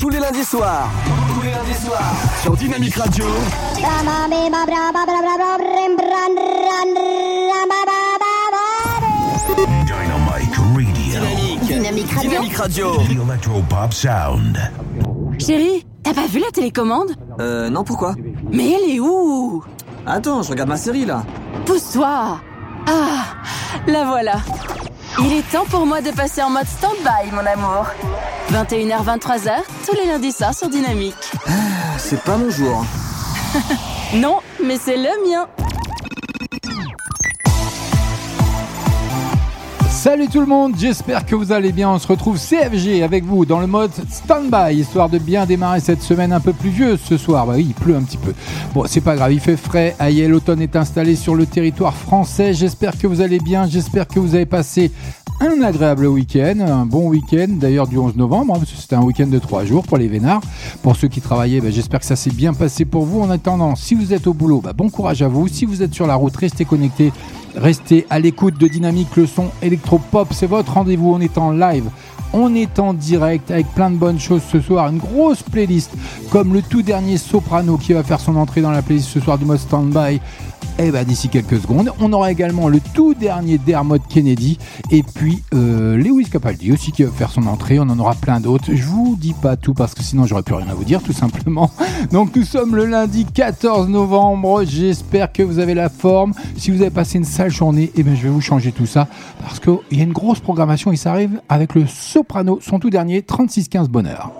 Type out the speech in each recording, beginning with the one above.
Tous les lundis soirs. Tous les lundis soirs. Sur Dynamique Radio. Dynamique. Radio. Dynamique Radio. The Electropop Sound. Chérie, t'as pas vu la télécommande? Euh, non, pourquoi? Mais elle est où? Attends, je regarde ma série là. Pousse-toi Ah, la voilà. Il est temps pour moi de passer en mode stand-by, mon amour. 21h, 23h, tous les lundis soirs sur Dynamique. C'est pas mon jour. Non, mais c'est le mien. Salut tout le monde, j'espère que vous allez bien. On se retrouve CFG avec vous dans le mode stand-by, histoire de bien démarrer cette semaine un peu pluvieuse ce soir. Bah oui, il pleut un petit peu. Bon, c'est pas grave, il fait frais. Aïe, l'automne est installé sur le territoire français. J'espère que vous allez bien, j'espère que vous avez passé un agréable week-end, un bon week-end d'ailleurs du 11 novembre, hein, parce que c'était un week-end de trois jours pour les vénards. Pour ceux qui travaillaient, bah, j'espère que ça s'est bien passé pour vous. En attendant, si vous êtes au boulot, bah, bon courage à vous. Si vous êtes sur la route, restez connectés. Restez à l'écoute de Dynamique, le son électropop, c'est votre rendez-vous. On est en live, on est en direct avec plein de bonnes choses ce soir. Une grosse playlist comme le tout dernier Soprano qui va faire son entrée dans la playlist ce soir du mode standby. Et bah d'ici quelques secondes, on aura également le tout dernier Dermot Kennedy et puis euh, Lewis Capaldi aussi qui va faire son entrée. On en aura plein d'autres. Je vous dis pas tout parce que sinon j'aurais plus rien à vous dire tout simplement. Donc nous sommes le lundi 14 novembre. J'espère que vous avez la forme. Si vous avez passé une sale journée, eh bien je vais vous changer tout ça parce qu'il y a une grosse programmation. Il s'arrive avec le Soprano, son tout dernier 36-15 bonheur.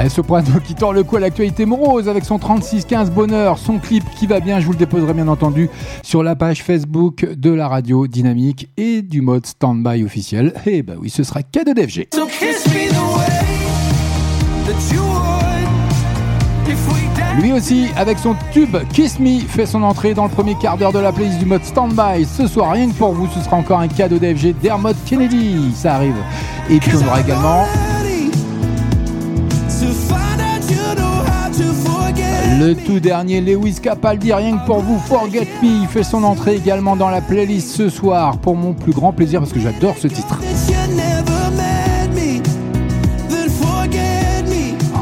Allez, Soprano qui tord le cou à l'actualité morose avec son 36-15 bonheur, son clip qui va bien, je vous le déposerai bien entendu sur la page Facebook de la radio dynamique et du mode stand-by officiel. Et bah oui, ce sera cadeau d'FG. So kiss me the way that you would If we die Lui aussi, avec son tube Kiss Me, fait son entrée dans le premier quart d'heure de la playlist du mode stand-by. Ce soir, rien que pour vous, ce sera encore un cadeau d'FG Kennedy. Ça arrive. Et puis on aura également Le tout dernier Lewis Capaldi, rien que pour vous, Forget Me, il fait son entrée également dans la playlist ce soir pour mon plus grand plaisir parce que j'adore ce titre.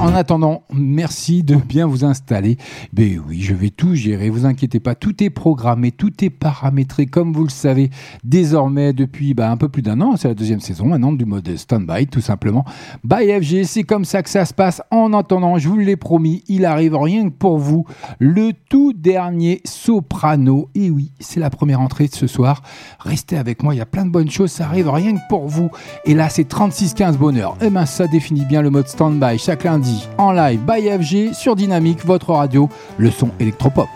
En attendant, merci de bien vous installer. Ben oui, je vais tout gérer, vous inquiétez pas, tout est programmé, tout est paramétré comme vous le savez désormais depuis bah, un peu plus d'un an, c'est la deuxième saison maintenant du mode stand-by tout simplement. By FG, c'est comme ça que ça se passe. En attendant, je vous l'ai promis, il arrive rien que pour vous, le tout dernier soprano. Et oui, c'est la première entrée de ce soir. Restez avec moi, il y a plein de bonnes choses, ça arrive rien que pour vous. Et là, c'est 36-15 bonheur. Et ben ça définit bien le mode stand-by chaque lundi en live by FG sur Dynamique, votre radio, le son électropop.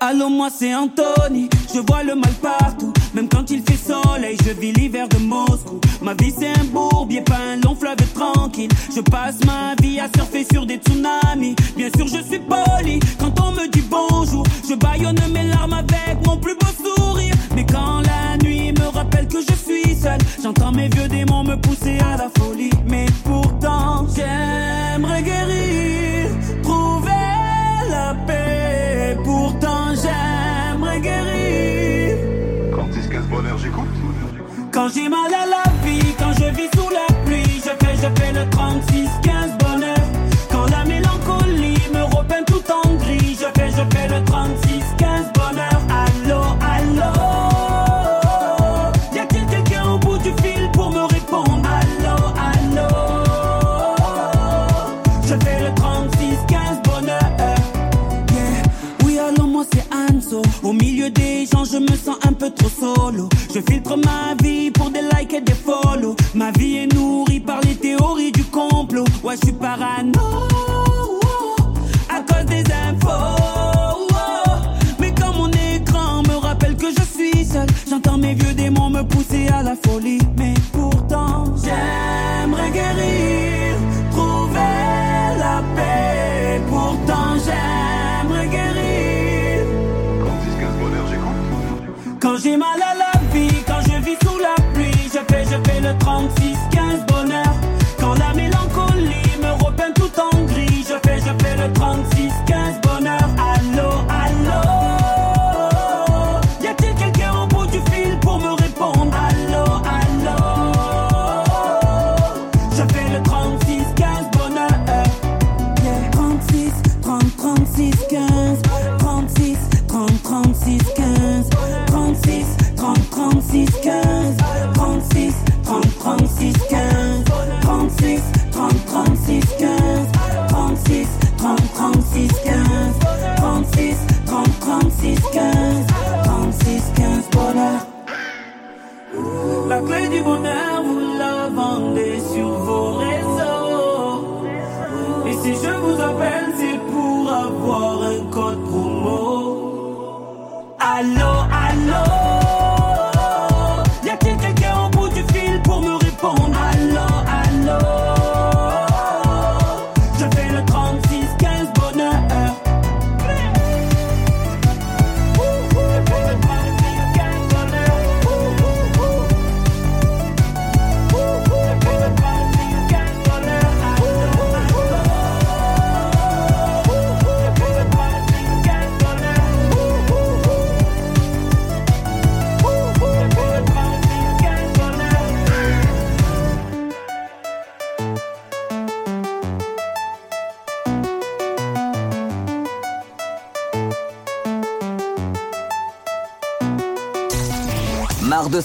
Allô, moi c'est Anthony, je vois le mal partout. Même quand il fait soleil, je vis l'hiver de Moscou. Ma vie c'est un bourbier, pas un long fleuve tranquille. Je passe ma vie à surfer sur des tsunamis. Bien sûr, je suis poli quand on me dit bonjour. Je baillonne mes larmes avec mon plus beau sourire. Mais quand la nuit me rappelle que je suis seul, j'entends mes vieux démons me pousser à la folie. Mais pourtant, j'aimerais guérir, trouver la paix. Pourtant, j'aimerais guérir. Quand j'ai mal à la vie, quand je vis sous la pluie, je fais, je fais le 36-15 solo. Je filtre ma vie pour des likes et des follow. Ma vie est nourrie par les théories du complot. Ouais, je suis parano.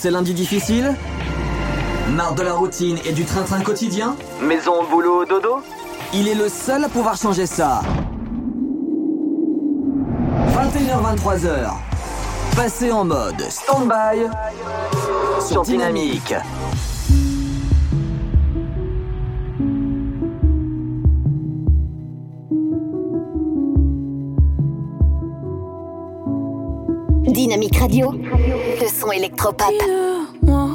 Ces lundis difficiles Marre de la routine et du train-train quotidien Maison, boulot, dodo Il est le seul à pouvoir changer ça. 21h-23h. Passez en mode stand-by sur Dynamique. Dynamique électropop. Dis-le-moi,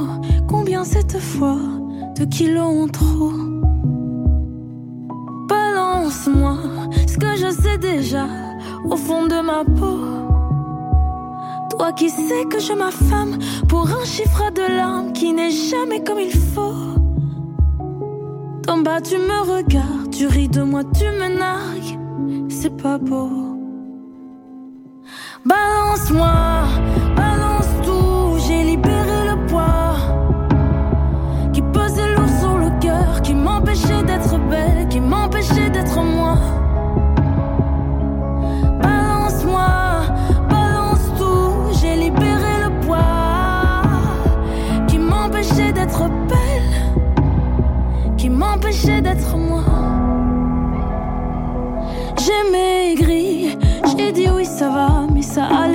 combien cette fois de kilos en trop? Balance-moi ce que je sais déjà au fond de ma peau. Toi qui sais que je m'affame pour un chiffre de larmes qui n'est jamais comme il faut. D'en bas tu me regardes, tu ris de moi, tu me nargues, c'est pas beau.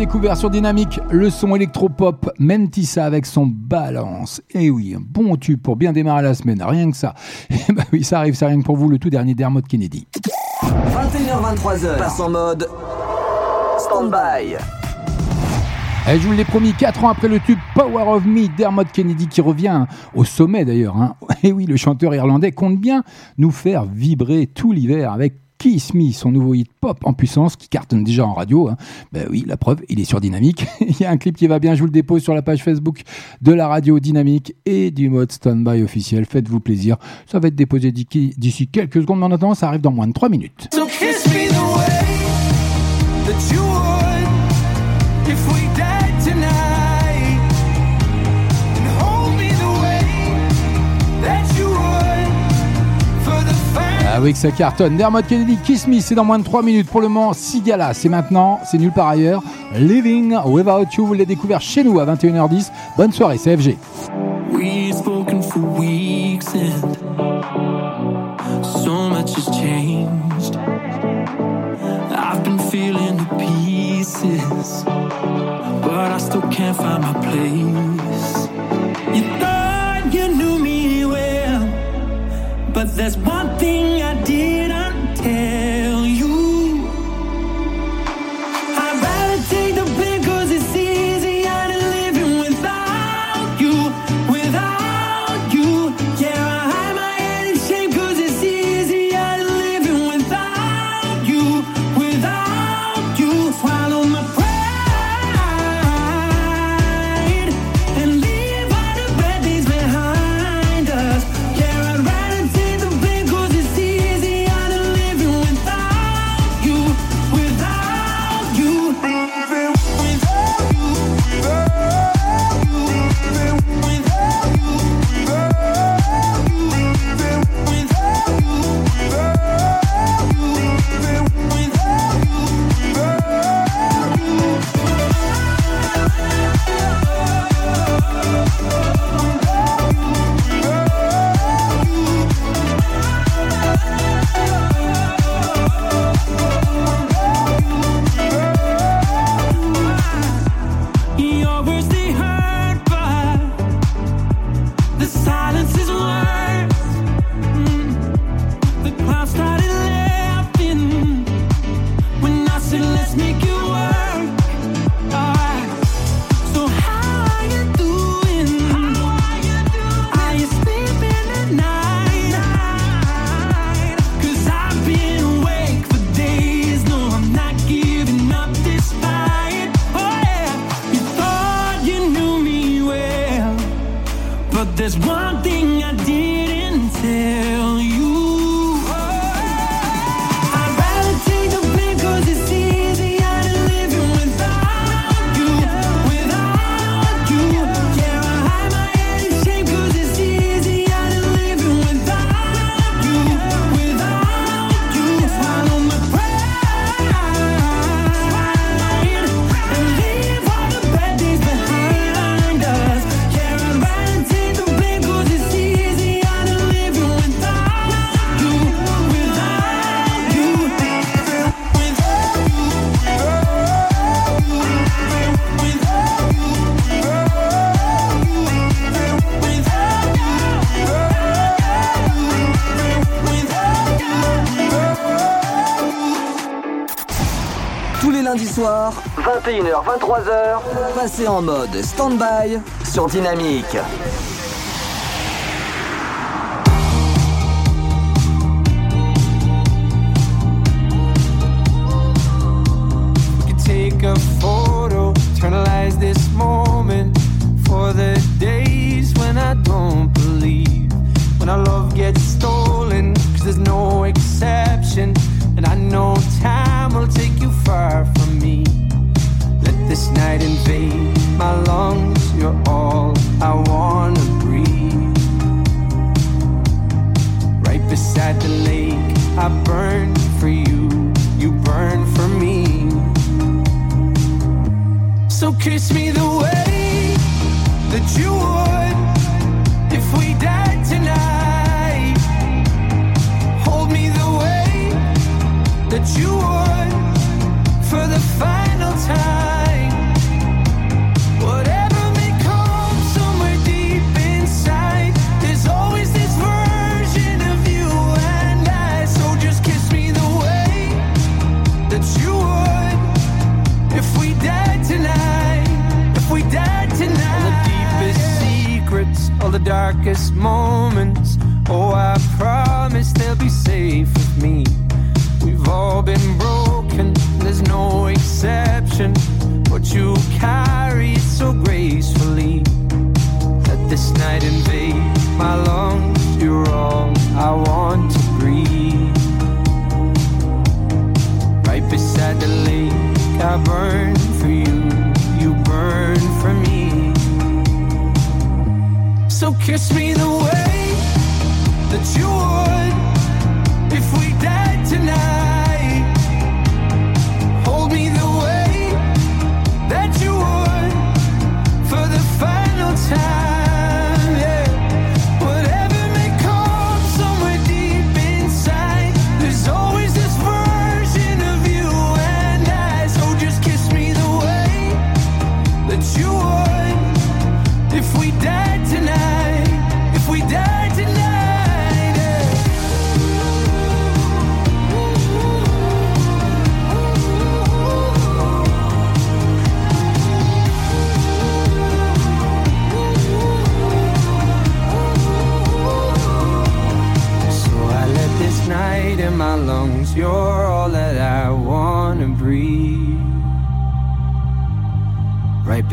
Découvert sur Dynamique, le son électropop Mentissa avec son balance. Et oui, un bon tube pour bien démarrer la semaine, rien que ça. Et bah oui, ça arrive, c'est rien que pour vous, le tout dernier Dermot Kennedy. 21h-23h. Passe en mode stand-by. Et je vous l'ai promis, 4 ans après le tube Power of Me, Dermot Kennedy qui revient au sommet d'ailleurs. hein. Et oui, le chanteur irlandais compte bien nous faire vibrer tout l'hiver avec Kiss Me, son nouveau hit pop en puissance qui cartonne déjà en radio. hein. Ben oui, la preuve, il est sur Dynamique. il y a un clip qui va bien, je vous le dépose sur la page Facebook de la radio Dynamique et du mode standby officiel. Faites-vous plaisir, ça va être déposé d'ici quelques secondes, mais en attendant, ça arrive dans moins de 3 minutes. Ah oui, que ça cartonne. Dermot Kennedy, Kiss Me, c'est dans moins de 3 minutes. Pour le moment, Sigala, c'est maintenant, c'est nulle part ailleurs. Living Without You, vous l'avez découvert chez nous à 21h10. Bonne soirée, CFG. We've spoken for weeks and so much has changed. I've been feeling the but I still can't find my place. But there's one thing I did. passer en mode stand-by sur Dynamique.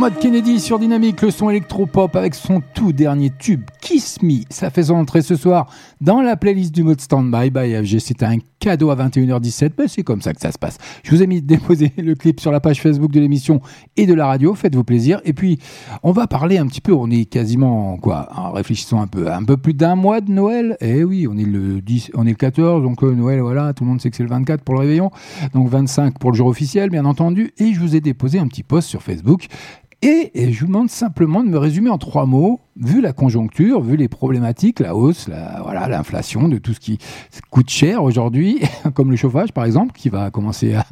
Dermot Kennedy sur Dynamique, le son électropop avec son tout dernier tube Kiss Me. Ça fait son entrée ce soir dans la playlist du mode Standby by FG. C'est un cadeau à 21h17. Ben, c'est comme ça que ça se passe. Je vous ai mis déposer le clip sur la page Facebook de l'émission et de la radio. Faites-vous plaisir. Et puis, on va parler un petit peu. On est quasiment, quoi, en réfléchissant un peu, un peu plus d'un mois de Noël. Eh oui, on est le 10, on est le 14. Donc, euh, Noël, voilà, tout le monde sait que c'est le 24 pour le réveillon. Donc, 25 pour le jour officiel, bien entendu. Et je vous ai déposé un petit post sur Facebook. Et, je vous demande simplement de me résumer en trois mots, vu la conjoncture, vu les problématiques, la hausse, la, voilà, l'inflation, de tout ce qui coûte cher aujourd'hui, comme le chauffage par exemple, qui va commencer à,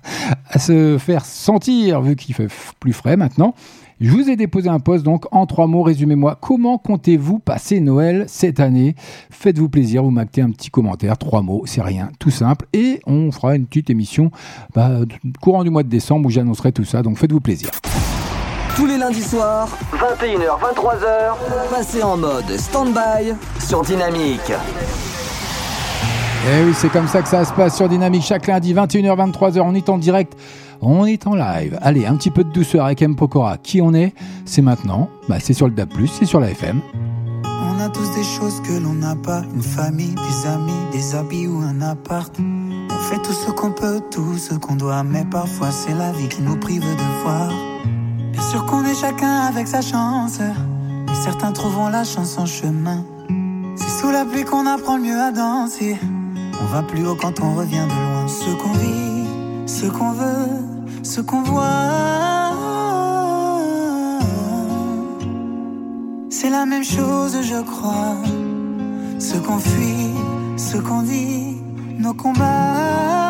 à se faire sentir vu qu'il fait plus frais maintenant. Je vous ai déposé un post donc en trois mots, résumez-moi, comment comptez-vous passer Noël cette année? Faites-vous plaisir, vous m'actez un petit commentaire, trois mots, c'est rien, tout simple, et on fera une petite émission bah, courant du mois de décembre où j'annoncerai tout ça, donc faites-vous plaisir. Tous les lundis soirs, 21h, 23h, passez en mode stand-by sur Dynamique. Eh oui, c'est comme ça que ça se passe sur Dynamique chaque lundi, 21h, 23h. On est en direct, on est en live. Allez, un petit peu de douceur avec M. Pokora. Qui on est? C'est maintenant. Bah, c'est sur le DAB, c'est sur la FM. On a tous des choses que l'on n'a pas, une famille, des amis, des habits ou un appart. On fait tout ce qu'on peut, tout ce qu'on doit, mais parfois c'est la vie qui nous prive de voir. Sûr qu'on est chacun avec sa chance, certains trouveront la chance en chemin. C'est sous la pluie qu'on apprend le mieux à danser. On va plus haut quand on revient de loin. Ce qu'on vit, ce qu'on veut, ce qu'on voit. C'est la même chose, je crois. Ce qu'on fuit, ce qu'on dit, nos combats.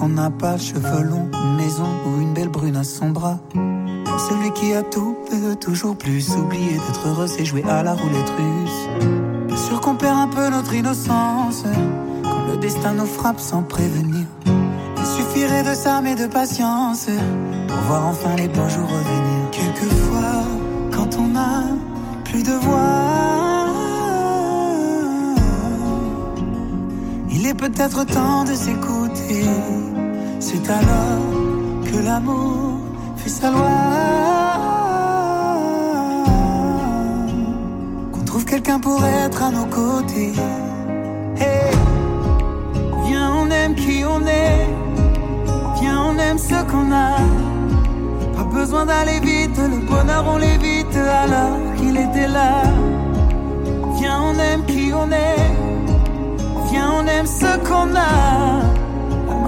Qu'on n'a pas, cheveux longs, une maison ou une belle brune à son bras. Celui qui a tout peut toujours plus. Oublier d'être heureux, c'est jouer à la roulette russe. Sûr qu'on perd un peu notre innocence quand le destin nous frappe sans prévenir. Il suffirait de mais de patience pour voir enfin les beaux jours revenir. Quelquefois, quand on a plus de voix, il est peut-être temps de s'écouter. C'est alors que l'amour fait sa loi. Qu'on trouve quelqu'un pour être à nos côtés. Hey, viens, on aime qui on est. Viens, on aime ce qu'on a. Pas besoin d'aller vite, le bonheur on l'évite alors qu'il était là. Viens, on aime qui on est. qu'on a.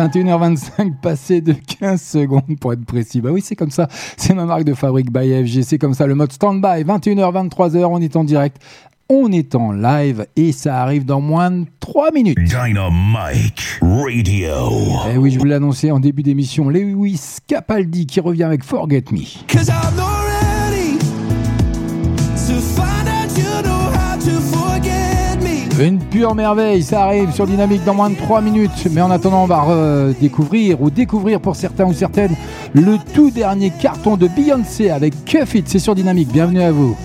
À 21h25, passé de 15 secondes pour être précis. Bah oui, c'est comme ça. C'est ma marque de fabrique by FG. C'est comme ça le mode stand-by. 21h, 23h, on est en direct. On est en live et ça arrive dans moins de 3 minutes. Dynamite Radio. Eh oui, je vous l'ai annoncé en début d'émission. Lewis Capaldi qui revient avec Forget Me. Une pure merveille, ça arrive sur Dynamique dans moins de 3 minutes. Mais en attendant, on va redécouvrir ou découvrir pour certains ou certaines le tout dernier carton de Beyoncé avec Cuff It. C'est sur Dynamique. Bienvenue à vous.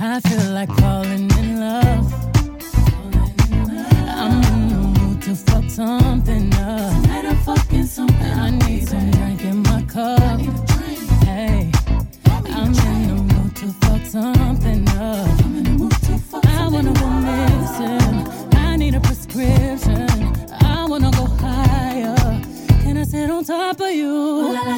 I feel like falling in love. I'm in the mood to fuck something up. I need some drink in my cup. on top of you. Ooh, la, la.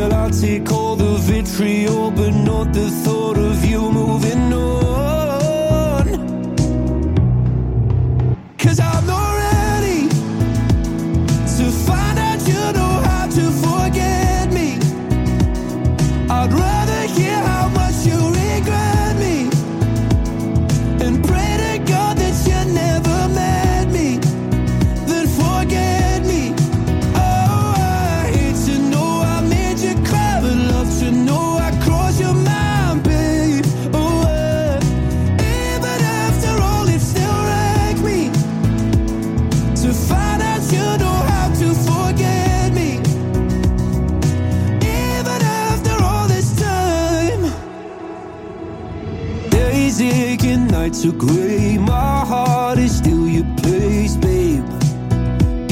Well, I take all the vitriol, but not the thought of you.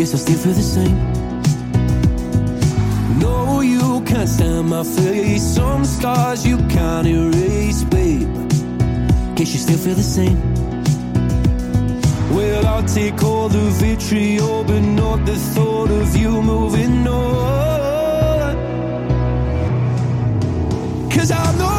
Guess I still feel the same. No, you can't stand my face. Some scars you can't erase, babe. Guess you still feel the same. Well, I'll take all the vitriol, but not the thought of you moving on. Cause I'm not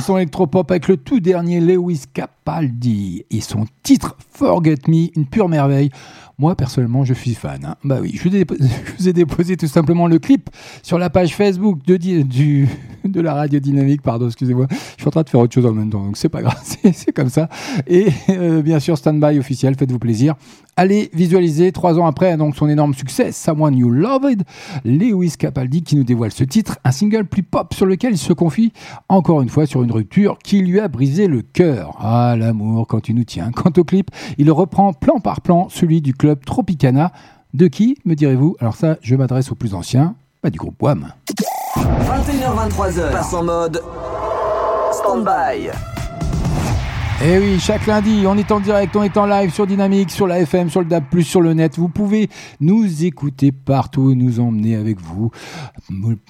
time. Le son électropop avec le tout dernier Lewis Capaldi et son titre Forget Me, une pure merveille. Moi, personnellement, je suis fan. hein. Bah oui, je vous, ai déposé, tout simplement le clip sur la page Facebook de, de la radio dynamique. Pardon, excusez-moi. Je suis en train de faire autre chose en même temps, donc c'est pas grave, c'est comme ça. Et euh, bien sûr, stand-by officiel, faites-vous plaisir. Allez visualiser trois ans après donc son énorme succès, Someone You Loved, Lewis Capaldi qui nous dévoile ce titre, un single plus pop sur lequel il se confie encore une fois sur une rupture qui lui a brisé le cœur. Ah l'amour quand tu nous tiens. Quant au clip, il reprend plan par plan celui du club Tropicana. De qui, me direz-vous? Alors ça, je m'adresse aux plus anciens, bah, du groupe Wham. 21h23h, passe en mode stand-by. Eh oui, chaque lundi, on est en direct, on est en live sur Dynamique, sur la FM, sur le DAB+, sur le net. Vous pouvez nous écouter partout et nous emmener avec vous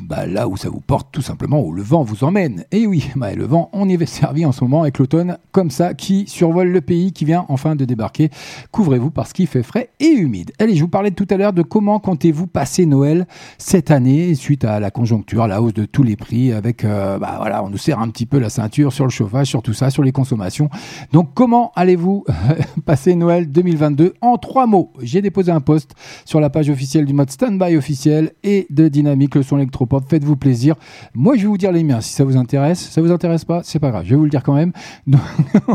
bah, là où ça vous porte, tout simplement, où le vent vous emmène. Et oui, bah, le vent, on y est servi en ce moment avec l'automne comme ça qui survole le pays, qui vient enfin de débarquer. Couvrez-vous parce qu'il fait frais et humide. Allez, je vous parlais tout à l'heure de comment comptez-vous passer Noël cette année suite à la conjoncture, la hausse de tous les prix avec, euh, bah voilà, on nous serre un petit peu la ceinture sur le chauffage, sur tout ça, sur les consommations. Donc, comment allez-vous passer Noël 2022 en trois mots J'ai déposé un post sur la page officielle du mode Standby officiel et de Dynamique, le son électropop. Faites-vous plaisir. Moi, je vais vous dire les miens si ça vous intéresse. Ça vous intéresse pas C'est pas grave, je vais vous le dire quand même.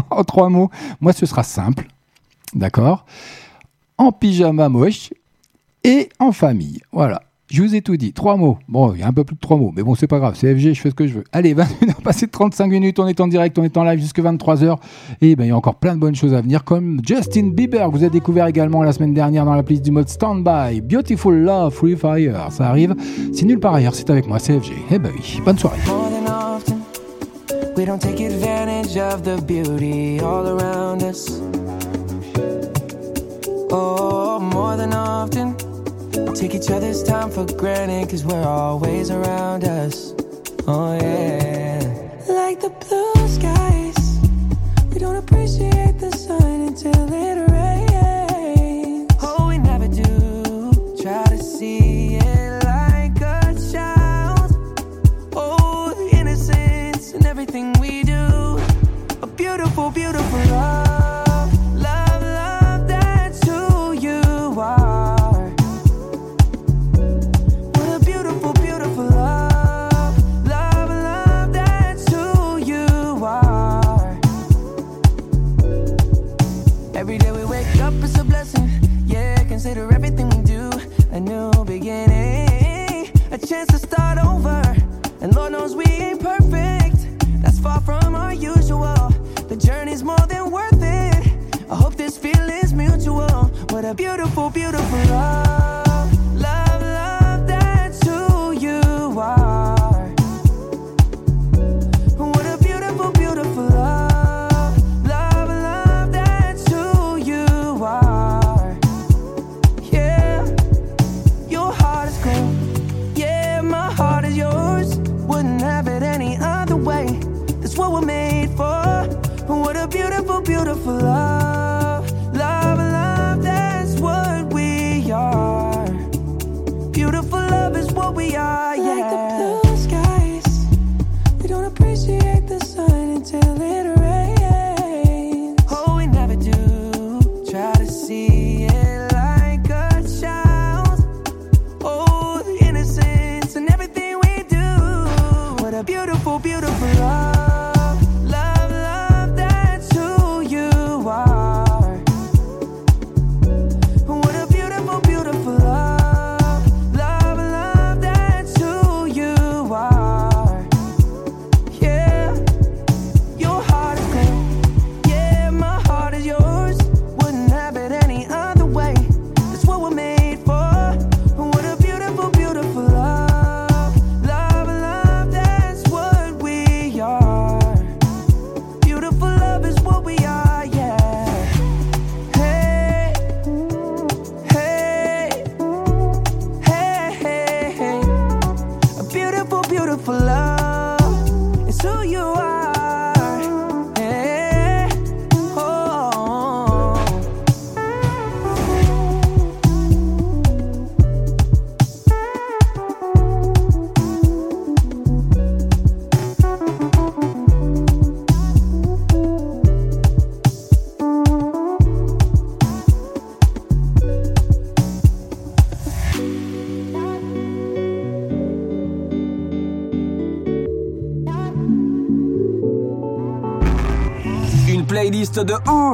En trois mots, moi, ce sera simple. D'accord? En pyjama moche et en famille. Voilà. Je vous ai tout dit. Trois mots. Bon, il y a un peu plus de trois mots, mais bon, c'est pas grave. C'est FG, je fais ce que je veux. Allez, 21h passé de 35 minutes. On est en direct, on est en live jusqu'à 23h. Et ben, il y a encore plein de bonnes choses à venir, comme Justin Bieber, que vous avez découvert également la semaine dernière dans la playlist du mode Standby. Beautiful Love, Free Fire. Ça arrive. C'est nulle part ailleurs. C'est avec moi, c'est FG. Eh ben oui. Bonne soirée. We don't take advantage of the beauty all around us. Oh, more than often, take each other's time for granted because we're always around us. Oh, yeah. Like the blue skies, we don't appreciate the sun until it rains. a chance to start over. And Lord knows we ain't perfect. That's far from our usual. The journey's more than worth it. I hope this feeling's mutual. What a beautiful, beautiful love.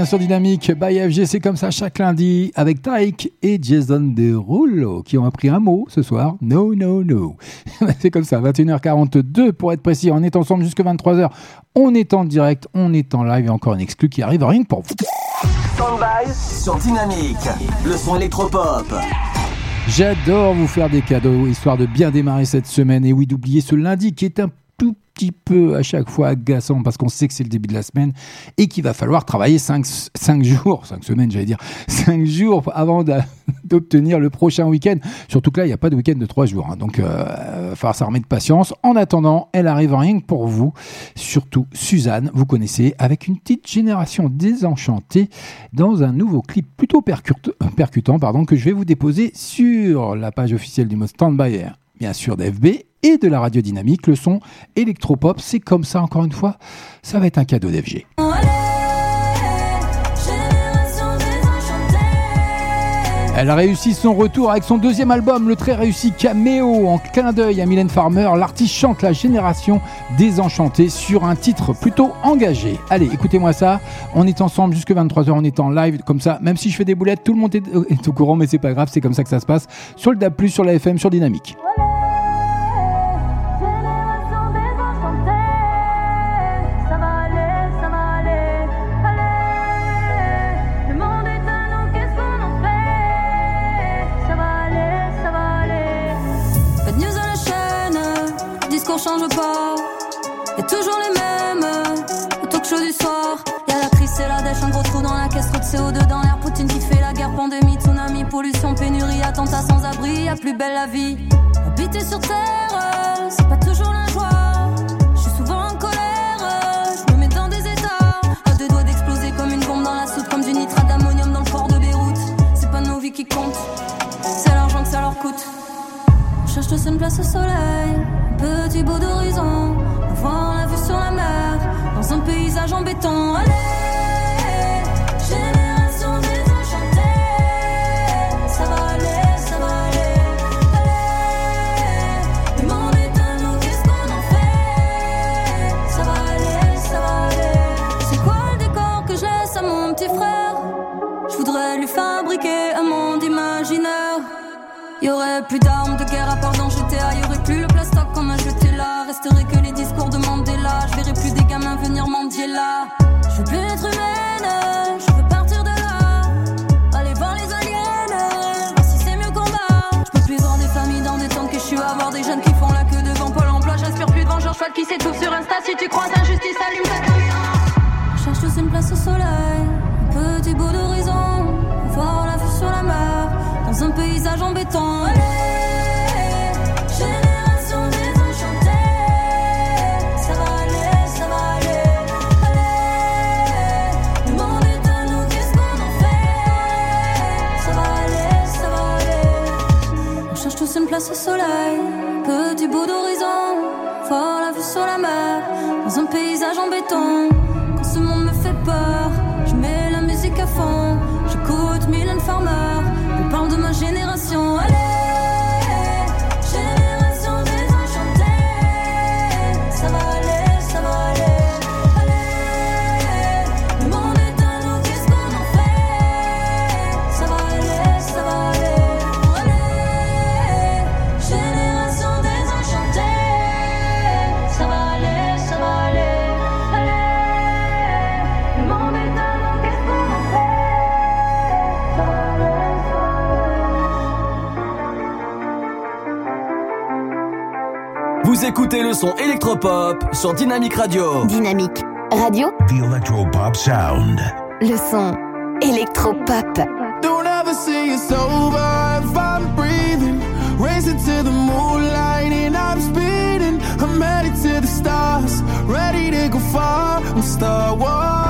Bien sur Dynamique by FG, c'est comme ça chaque lundi avec Taïk et Jason Derulo qui ont appris un mot ce soir. No, no, no. c'est comme ça, 21h42 pour être précis. On est ensemble jusque 23h. On est en direct, on est en live et encore une exclu qui arrive rien que pour vous. Stand-by sur Dynamique. Le son électropop. J'adore vous faire des cadeaux, histoire de bien démarrer cette semaine. Et oui, d'oublier ce lundi qui est un petit peu à chaque fois agaçant parce qu'on sait que c'est le début de la semaine et qu'il va falloir travailler 5, jours, 5 semaines j'allais dire, 5 jours avant d'obtenir le prochain week-end. Surtout que là, il n'y a pas de week-end de 3 jours. hein. donc, il va falloir de patience. En attendant, elle arrive rien que pour vous. Surtout Suzanne, vous connaissez, avec une petite génération désenchantée dans un nouveau clip plutôt euh, percutant pardon, que je vais vous déposer sur la page officielle du mot Standby Air, bien sûr d'FB et de la radio dynamique. Le son électropop, c'est comme ça encore une fois. Ça va être un cadeau d'FG. Elle a réussi son retour avec son deuxième album, le très réussi Cameo, en clin d'œil à Mylène Farmer. L'artiste chante la génération désenchantée sur un titre plutôt engagé. Allez, écoutez-moi ça. On est ensemble jusque 23h, on est en live comme ça. Même si je fais des boulettes, tout le monde est, au courant, mais c'est pas grave, c'est comme ça que ça se passe. Sur le DAB+, sur la FM, sur Dynamique. Y'a toujours les mêmes, au talk show du soir. Y'a la crise, c'est la dèche, un gros trou dans la caisse, trop de CO2 dans l'air. Poutine qui fait la guerre, pandémie, tsunami, pollution, pénurie, attentat sans abri. Y'a plus belle la vie. Habiter sur terre, c'est pas toujours la joie. Cherche tous une place au soleil, un petit bout d'horizon, avoir la vue sur la mer, dans un paysage en béton. Y aurait plus d'armes de guerre à part dans GTA. Y aurait plus le plastoc qu'on a jeté là. Resterait que les discours de Mandela. Je verrai plus des gamins venir mendier là. Je veux plus être humaine, je veux partir de là. Aller voir les aliens, voir si c'est mieux qu'on va. Je peux plus voir des familles dans des tentes que je suis à voir des jeunes qui font la queue devant Pôle emploi. J'inspire plus de vengeance, cheval qui s'étouffe sur Insta. Si tu crois injustice, allume ta place au soleil, petit bout d'horizon, voir la vue sur la mer, dans un paysage en béton. Écoutez le son électropop sur Dynamique Radio. Dynamique Radio, The Electropop Sound. le son électropop. Don't ever say it's over if I'm breathing. Racing to the moonlight and I'm speeding. I'm headed to the stars, ready to go far. I'm start walking.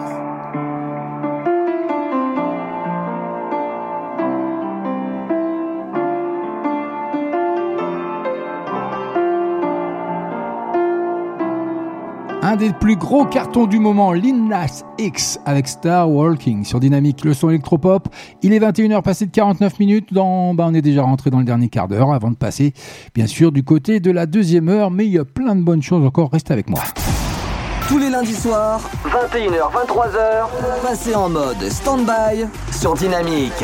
Un des plus gros cartons du moment, Lil Nas X avec Star Walking sur Dynamique, le son électropop. Il est 21h passé de 49 minutes. Dans, bah, on est déjà rentré dans le dernier quart d'heure avant de passer, bien sûr, du côté de la deuxième heure. Mais il y a plein de bonnes choses encore. Restez avec moi. Tous les lundis soirs, 21h, 23h, passez en mode stand-by sur Dynamique.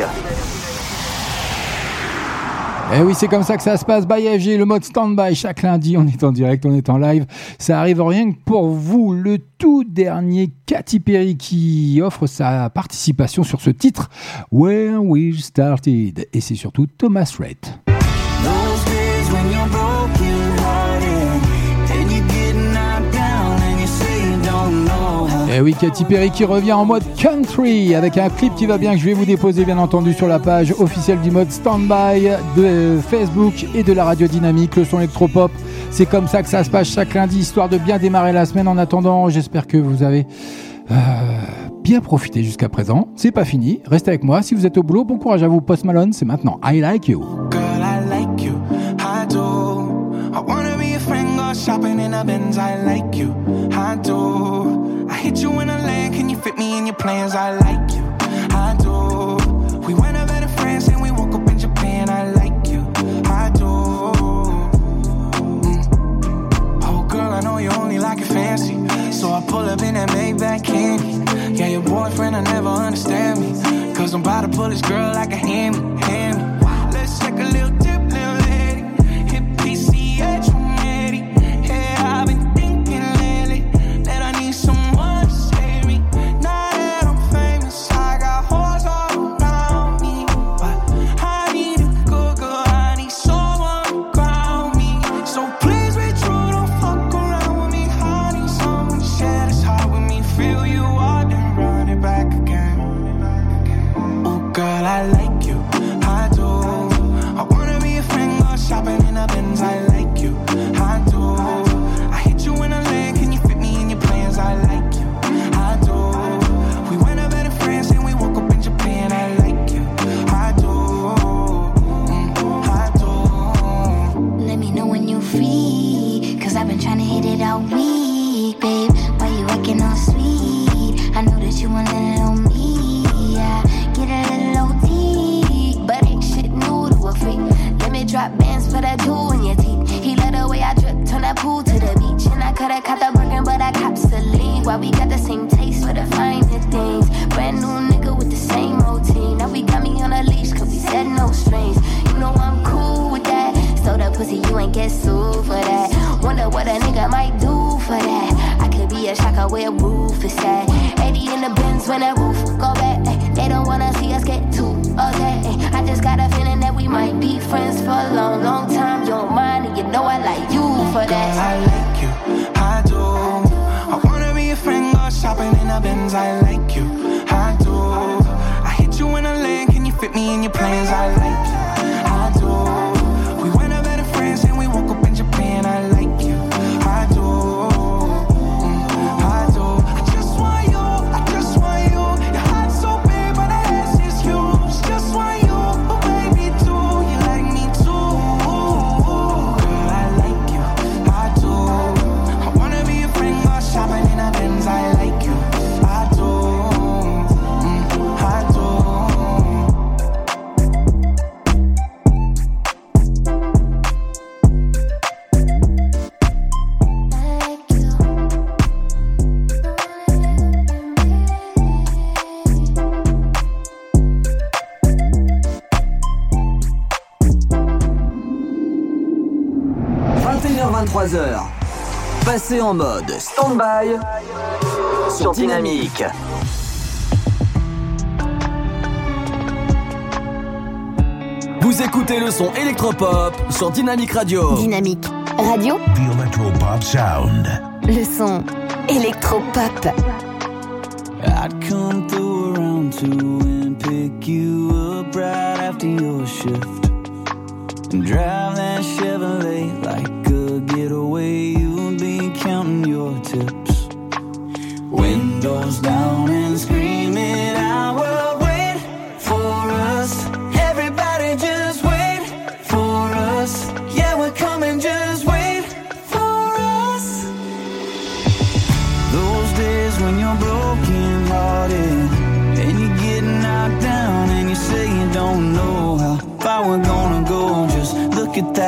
Eh oui, c'est comme ça que ça se passe. By FG, le mode stand-by. Chaque lundi, on est en direct, on est en live. Ça arrive rien que pour vous. Le tout dernier Katy Perry qui offre sa participation sur ce titre, Where We Started. Et c'est surtout Thomas Rhett. How. Eh oui, Katy Perry qui revient en mode country avec un clip qui va bien que je vais vous déposer bien entendu sur la page officielle du mode standby de Facebook et de la radio dynamique, le son électropop. C'est comme ça que ça se passe chaque lundi, histoire de bien démarrer la semaine. En attendant, j'espère que vous avez euh, bien profité jusqu'à présent. C'est pas fini, restez avec moi. Si vous êtes au boulot, bon courage à vous. Post Malone, c'est maintenant I Like You. Shopping in. I like you, I do. I hit you in a land, can you fit me in your plans? I like you, I do. We went over to France and we woke up in Japan. I like you, I do. Mm. Oh, girl, I know you only like it fancy. So I pull up in that Maybach candy. Yeah, your boyfriend, I never understand me. Cause I'm about to pull this girl like a hammy, hammy. Let's take a little you want a little me. Yeah, get a little OT, but ain't shit new to a freak. Let me drop bands for that jewel in your teeth. He let away I dripped, turn that pool to the beach. And I coulda caught the Birkin, but I cops the lead. Why we got the same taste for the finer things? Brand new nigga with the same old routine. Now we got me on a leash, cause we said no strings. You know I'm cool with that. So that pussy, you ain't get sued for that. Wonder what a nigga might do for that. I could be a shocker where roof is at. 80 in the bins when that roof go back. eh. They don't wanna see us get too upset. eh. I just got a feeling that we might be friends for a long, long time. You're and you know I like you for that. I like you, I do. I wanna be a friend, go shopping in the Benz. I like you, I do. I hit you in a lane, can you fit me in your plans? I like you, en mode stand-by sur Dynamique. Vous écoutez le son électropop sur Dynamique Radio. Dynamique Radio, The Electropop Sound. le son électropop. I'd come through around two and pick you up right after your shift. And drive that Chevrolet like Just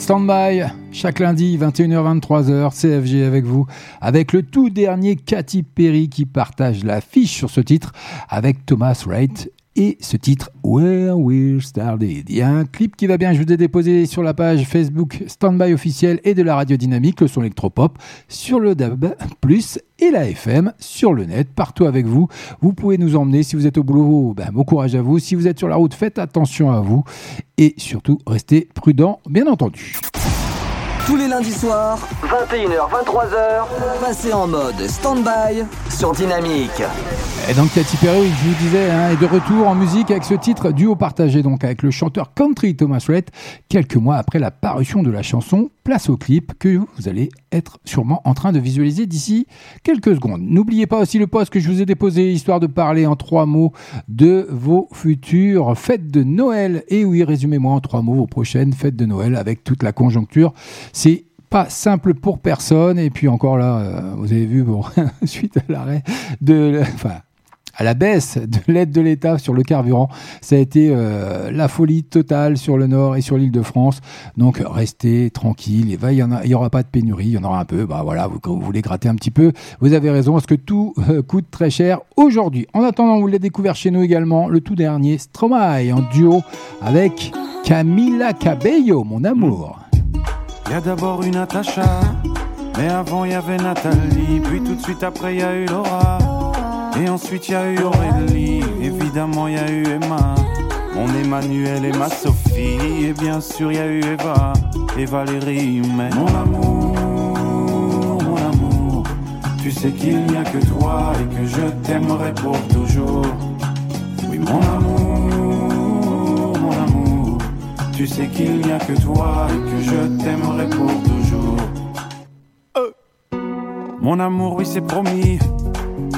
stand-by, chaque lundi, 21h-23h, CFG avec vous, avec le tout dernier Katy Perry qui partage l'affiche sur ce titre avec Thomas Wright et ce titre Where We Started. Il y a un clip qui va bien, je vous ai déposé sur la page Facebook Standby officiel et de la radio dynamique, le son électropop, sur le DAB+, et la FM, sur le net, partout avec vous. Vous pouvez nous emmener, si vous êtes au boulot, ben, bon courage à vous. Si vous êtes sur la route, faites attention à vous et surtout, restez prudents, bien entendu. Tous les lundis soirs, 21h, 23h, passez en mode stand-by sur Dynamique. Et donc Katy Perry, je vous disais, hein, est de retour en musique avec ce titre duo partagé donc avec le chanteur country Thomas Rhett, quelques mois après la parution de la chanson. Place au clip que vous allez être sûrement en train de visualiser d'ici quelques secondes. N'oubliez pas aussi le post que je vous ai déposé histoire de parler en trois mots de vos futures fêtes de Noël. Et oui, résumez-moi en trois mots vos prochaines fêtes de Noël avec toute la conjoncture. C'est pas simple pour personne. Et puis encore là, euh, vous avez vu, bon, suite à l'arrêt de, enfin, à la baisse de l'aide de l'État sur le carburant, ça a été euh, la folie totale sur le nord et sur l'île de France. Donc restez tranquille, il va, il y en a, il y aura pas de pénurie, il y en aura un peu. Bah voilà, vous, voulez gratter un petit peu, vous avez raison, parce que tout euh, coûte très cher aujourd'hui. En attendant, vous l'avez découvert chez nous également, le tout dernier Stromae en duo avec Camila Cabello, mon amour. Y a d'abord une Natacha, mais avant y avait Nathalie, puis tout de suite après y a eu Laura, et ensuite y a eu Aurélie, évidemment y a eu Emma, mon Emmanuel et ma Sophie, et bien sûr y a eu Eva et Valérie, mais mon amour, mon amour, tu sais qu'il n'y a que toi et que je t'aimerai pour toujours. Oui, mon amour, mon amour, tu sais qu'il n'y a que toi et que je t'aimerai pour toujours. Euh. Mon amour, oui, c'est promis.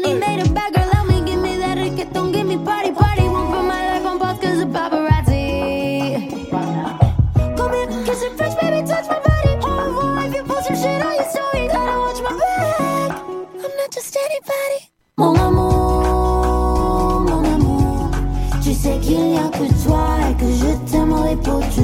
New made a bad girl out me. Give me that reggaeton, give me party, party. Won't put my life on pause cause of paparazzi. Come here, kiss it fresh, baby, touch my body. Horrible if you post your shit on your story. Gotta watch my back. I'm not just anybody. Mon amour, mon amour. Tu sais qu'il n'y a que toi et que je t'aimerai pour toujours.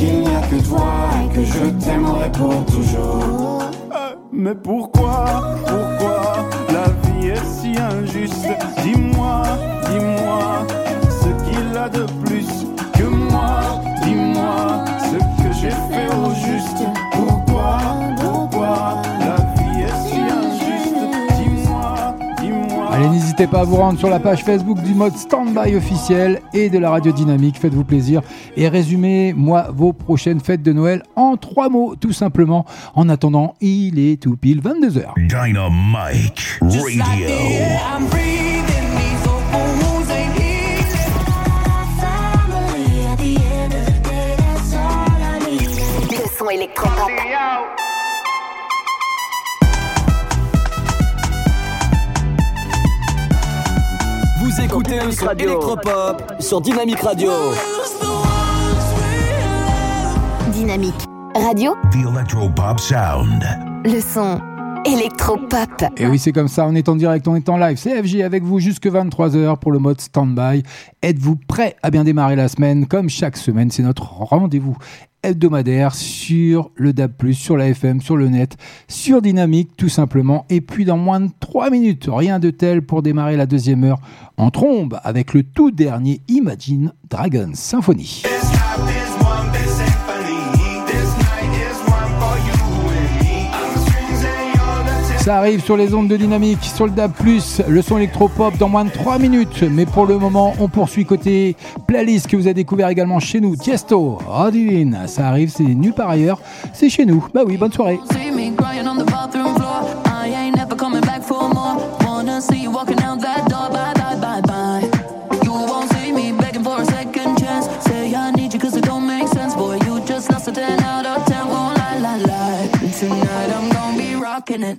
qu'il n'y a que toi et que je t'aimerai pour toujours. Mais pourquoi, pourquoi n'hésitez pas à vous rendre sur la page Facebook du mode Standby officiel et de la radio dynamique. Faites-vous plaisir et résumez-moi vos prochaines fêtes de Noël en trois mots, tout simplement. En attendant, il est tout pile 22h. Dynamite Radio. Écoutez le son électropop sur Dynamique Radio. Dynamique. Radio, The Electropop Sound. le son électropop. Et oui, c'est comme ça, on est en direct, on est en live. CFG avec vous jusque 23h pour le mode standby. Êtes-vous prêt à bien démarrer la semaine Comme chaque semaine, c'est notre rendez-vous hebdomadaire sur le DAB+, sur la FM, sur le net, sur Dynamique tout simplement. Et puis dans moins de 3 minutes, rien de tel pour démarrer la deuxième heure en trombe avec le tout dernier Imagine Dragons Symphony. Ça arrive sur les ondes de dynamique, le DAB+, le son électropop dans moins de 3 minutes. Mais pour le moment, on poursuit côté playlist que vous avez découvert également chez nous. Tiesto, Rodin, ça arrive, c'est nulle part ailleurs, c'est chez nous. Bah oui, bonne soirée. See me crying on the bathroom floor. I ain't never coming back for more. Wanna see you walking out that door. Bye, bye, bye, bye. You won't see me begging for a second chance. Say I need you cause it don't make sense. Boy, you just lost a 10 out of 10. Won't lie, lie, lie. Tonight I'm gonna be rocking it,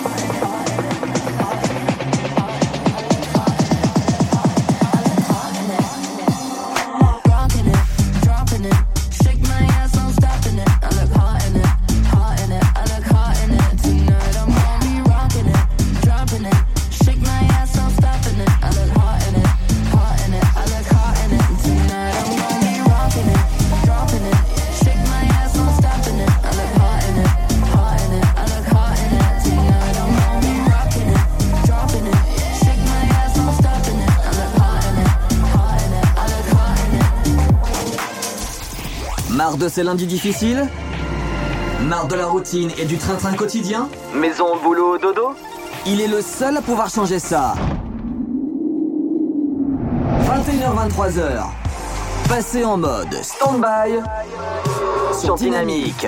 Marre de ces lundis difficiles Marre de la routine et du train-train quotidien Maison, boulot, dodo Il est le seul à pouvoir changer ça. 21h-23h. Passez en mode stand-by sur Dynamique.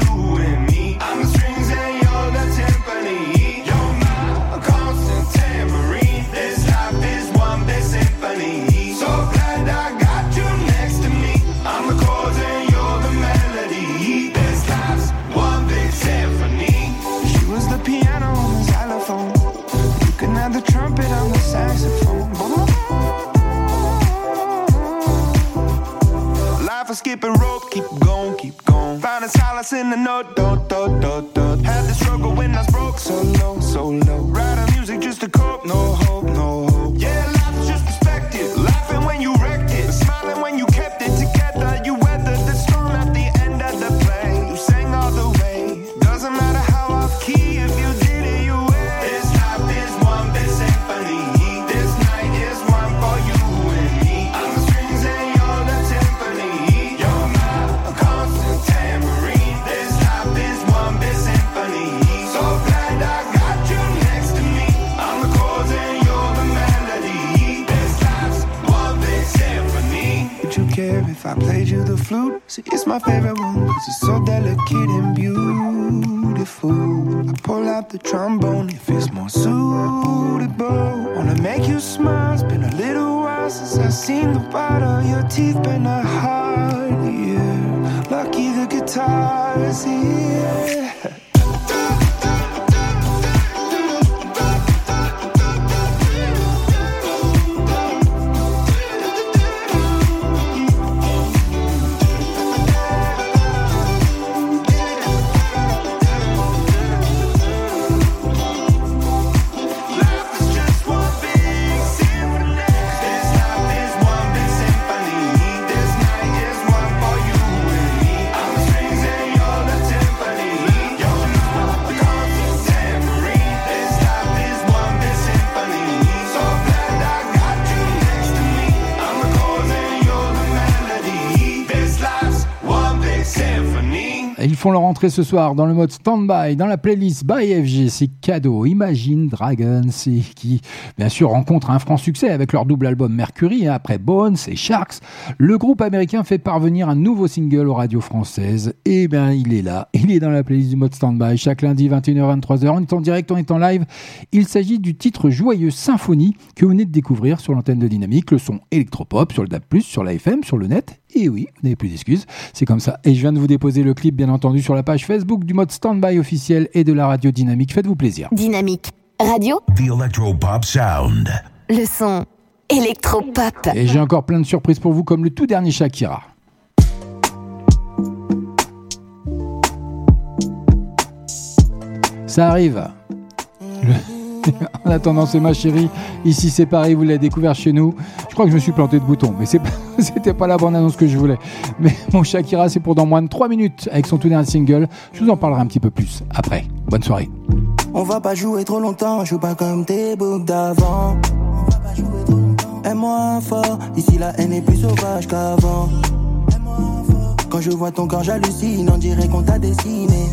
skipping rope, keep going, keep going. Finding solace in the note, do, do, do, do. Had the struggle when I was broke, so low, so low. Writing music just to cope, flute? See, it's my favorite one, cause it's so delicate and beautiful. I pull out the trombone if it's more suitable. Wanna make you smile, it's been a little while since I've seen the of your teeth, been a hard year. Lucky the guitar is here. font leur entrée ce soir dans le mode stand-by, dans la playlist by FG. C'est cadeau. Imagine Dragons, qui, bien sûr, rencontre un franc succès avec leur double album Mercury. hein, après Bones et Sharks, le groupe américain fait parvenir un nouveau single aux radios françaises. Et bien, il est là. Il est dans la playlist du mode stand-by. Chaque lundi, 21h-23h. On est en direct, on est en live. Il s'agit du titre Joyeuse Symphonie que vous venez de découvrir sur l'antenne de Dynamique. Le son électropop sur le DAB+, sur la FM, sur le net. Et oui, vous n'avez plus d'excuses. C'est comme ça. Et je viens de vous déposer le clip, bien entendu, sur la page Facebook du mode stand-by officiel et de la radio Dynamique. Faites-vous plaisir. Dynamique Radio, The Electropop Sound. le son électropop. Et j'ai encore plein de surprises pour vous, comme le tout dernier Shakira. Ça arrive. Le- En attendant, c'est ma chérie. Ici, c'est pareil, vous l'avez découvert chez nous. Je crois que je me suis planté de bouton, mais c'est pas- c'était pas la bonne annonce que je voulais. Mais mon Shakira, c'est pour dans moins de 3 minutes avec son tout dernier single. Je vous en parlerai un petit peu plus après. Bonne soirée. On va pas jouer trop longtemps, joue pas comme tes boucs d'avant. Aime-moi fort, ici la haine est plus sauvage qu'avant. Quand je vois ton corps, j'hallucine, on dirait qu'on t'a dessiné.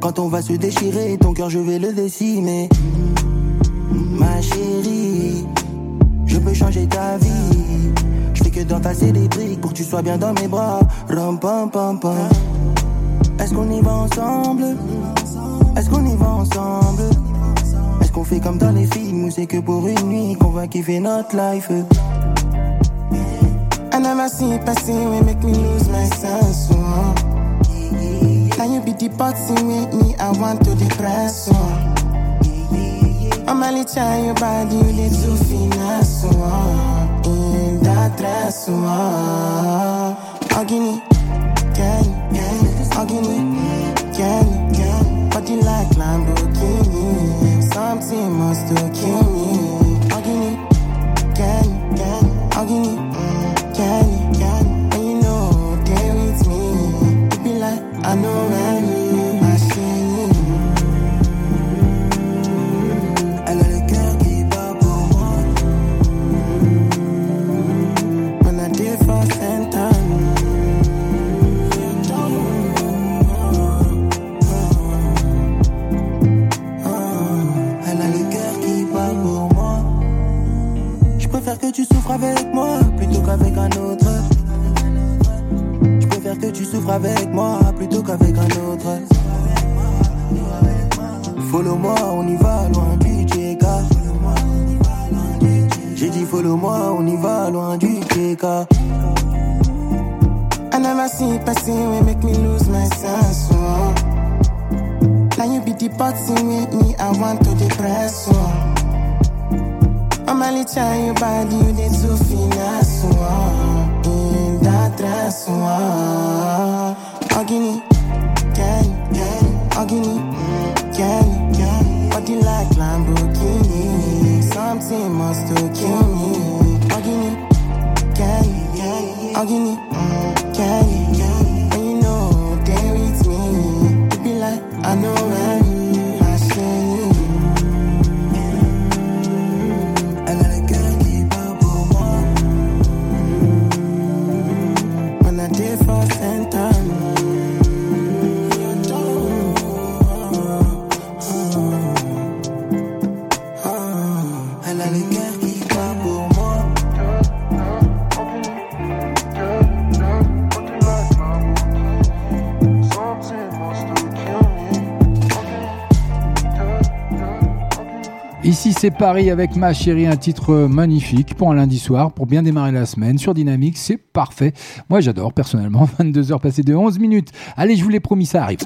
Quand on va se déchirer, ton cœur, je vais le décimer. Ma chérie, je peux changer ta vie. Je fais que d'entasser des briques pour que tu sois bien dans mes bras. Ram, pam, pam. Est-ce qu'on y va ensemble? Est-ce qu'on y va ensemble? Est-ce qu'on fait comme dans les films ou c'est que pour une nuit qu'on va kiffer notre life? I never see a person will make me lose my sense. Oh. You be the boxing with me, I want to depress. Oh. I'm only trying your body, you need to finesse. Oh. In that dress. Oh. Ogini, can you, Ogini, can you, can you, body like Lamborghini. Something must to kill me. Ogini, can you, can you, Ogini. Can you, can you, and you know, stay with me. It be like, I know tu souffres avec moi plutôt qu'avec un autre. Je préfère que tu souffres avec moi plutôt qu'avec un autre. Follow-moi, on y va loin du TK. J'ai dit follow-moi, on y va loin du TK. I never see a person will make me lose my sense. Oh. Now you be the with me, I want to depress. Oh. I'm only trying your body, you need to finesse. Oh. In that dress. Oh. Ogini, can you, can you, Ogini, can you, can you, body like Lamborghini. Something must to kill me. Ogini, can you, can you, Ogini, can you, can you, and you know, stay with me. It be like, I know Ici, c'est Paris avec ma chérie, un titre magnifique pour un lundi soir, pour bien démarrer la semaine sur Dynamique. C'est parfait. Moi, j'adore personnellement. 22h passées de 11 minutes. Allez, je vous l'ai promis, ça arrive.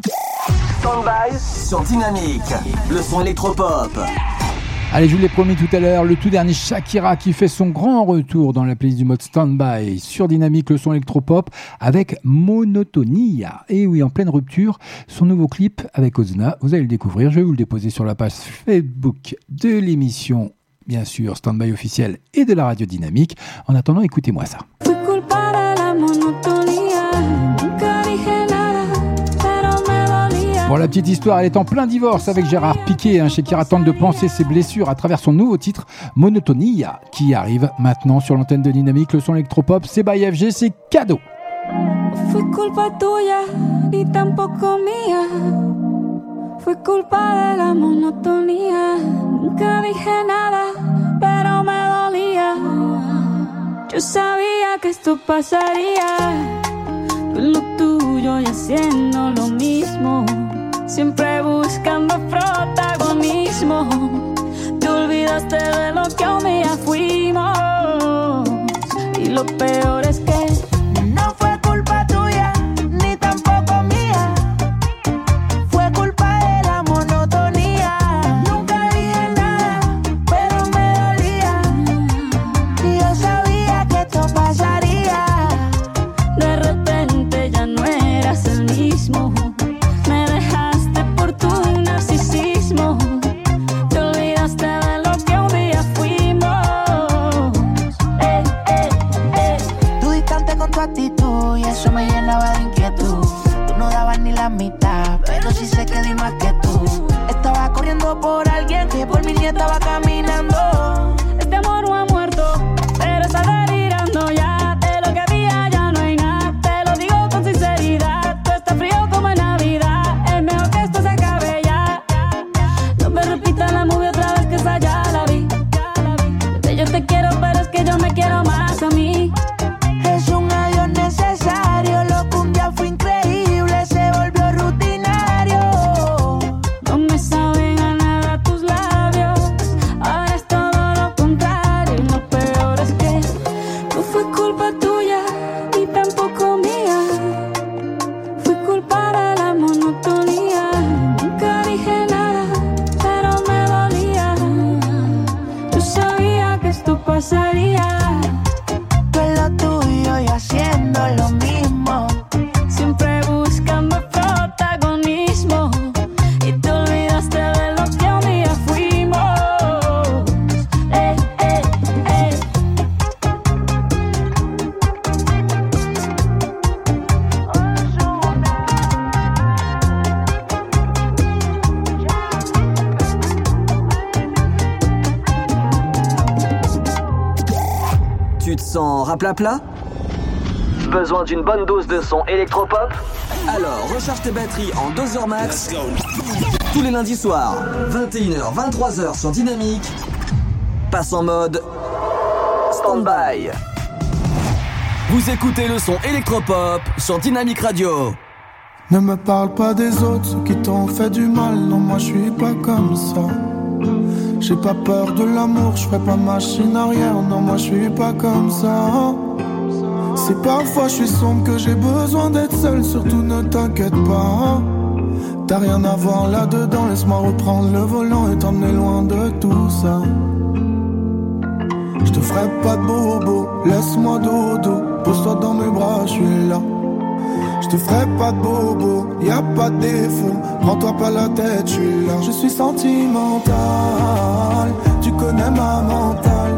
Stand-by sur Dynamique. Le son électropop. Allez, je vous l'ai promis tout à l'heure, le tout dernier Shakira qui fait son grand retour dans la playlist du mode Standby sur Dynamique, le son électropop avec Monotonia. Et oui, en pleine rupture, son nouveau clip avec Ozna, vous allez le découvrir. Je vais vous le déposer sur la page Facebook de l'émission, bien sûr, Standby officiel et de la radio Dynamique. En attendant, écoutez-moi ça. Pour la petite histoire, elle est en plein divorce avec Gérard Piquet. Hein, Shakira tente de penser ses blessures à travers son nouveau titre, Monotonia, qui arrive maintenant sur l'antenne de Dynamique. Le son électropop, c'est by FG, c'est cadeau. Siempre buscando protagonismo. Te olvidaste de lo que un día fuimos. Y lo peor es que sens raplapla Besoin d'une bonne dose de son électropop Alors recharge tes batteries en 2 heures max. Tous les lundis soirs, 21h, 23h sur Dynamique. Passe en mode stand-by. Vous écoutez le son électropop sur Dynamique Radio. Ne me parle pas des autres, ceux qui t'ont fait du mal. Non, moi je suis pas comme ça. J'ai pas peur de l'amour, je ferai pas machine arrière. Non, moi je suis pas comme ça. Si parfois je suis sombre que j'ai besoin d'être seul, surtout ne t'inquiète pas. T'as rien à voir là-dedans, laisse-moi reprendre le volant et t'emmener loin de tout ça. Je te ferai pas de bobo, laisse-moi dodo, pose-toi dans mes bras, je suis là. Je te ferai pas de bobo, y a pas de défaut. Prends-toi pas la tête, je suis là. Je suis sentimental, connais ma mentale.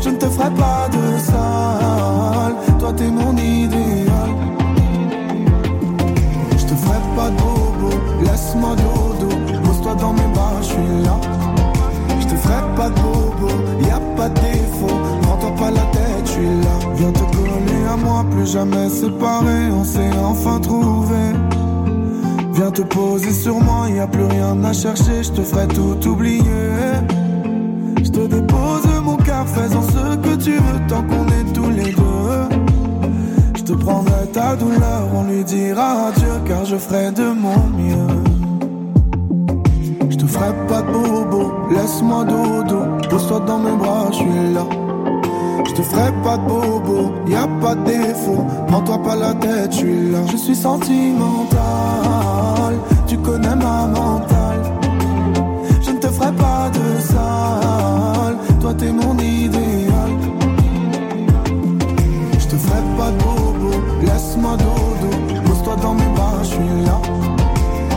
Je ne te ferai pas de sale, toi t'es mon idéal. Je te ferai pas de bobo, laisse-moi dodo. Pose-toi dans mes bras, je suis là. Je te ferai pas de bobo, y a pas de défaut. Prends-toi pas la tête, je suis là. Viens te coller à moi, plus jamais séparés. On s'est enfin trouvé. Viens te poser sur moi, y a plus rien à chercher. Je te ferai tout oublier. Te dépose mon cœur, faisant ce que tu veux tant qu'on est tous les deux. Je te prendrai ta douleur, on lui dira adieu car je ferai de mon mieux. Je te ferai pas de bobo, laisse-moi dodo, pose-toi dans mes bras, je suis là. Je te ferai pas de bobo, y a pas de défaut, prends-toi pas la tête, je suis là. Je suis sentimental, tu connais ma mentale. Je ne te ferai pas de sale, t'es mon idéal. Je te ferai pas de bobo, laisse-moi dodo, pose-toi dans mes bras, je suis là.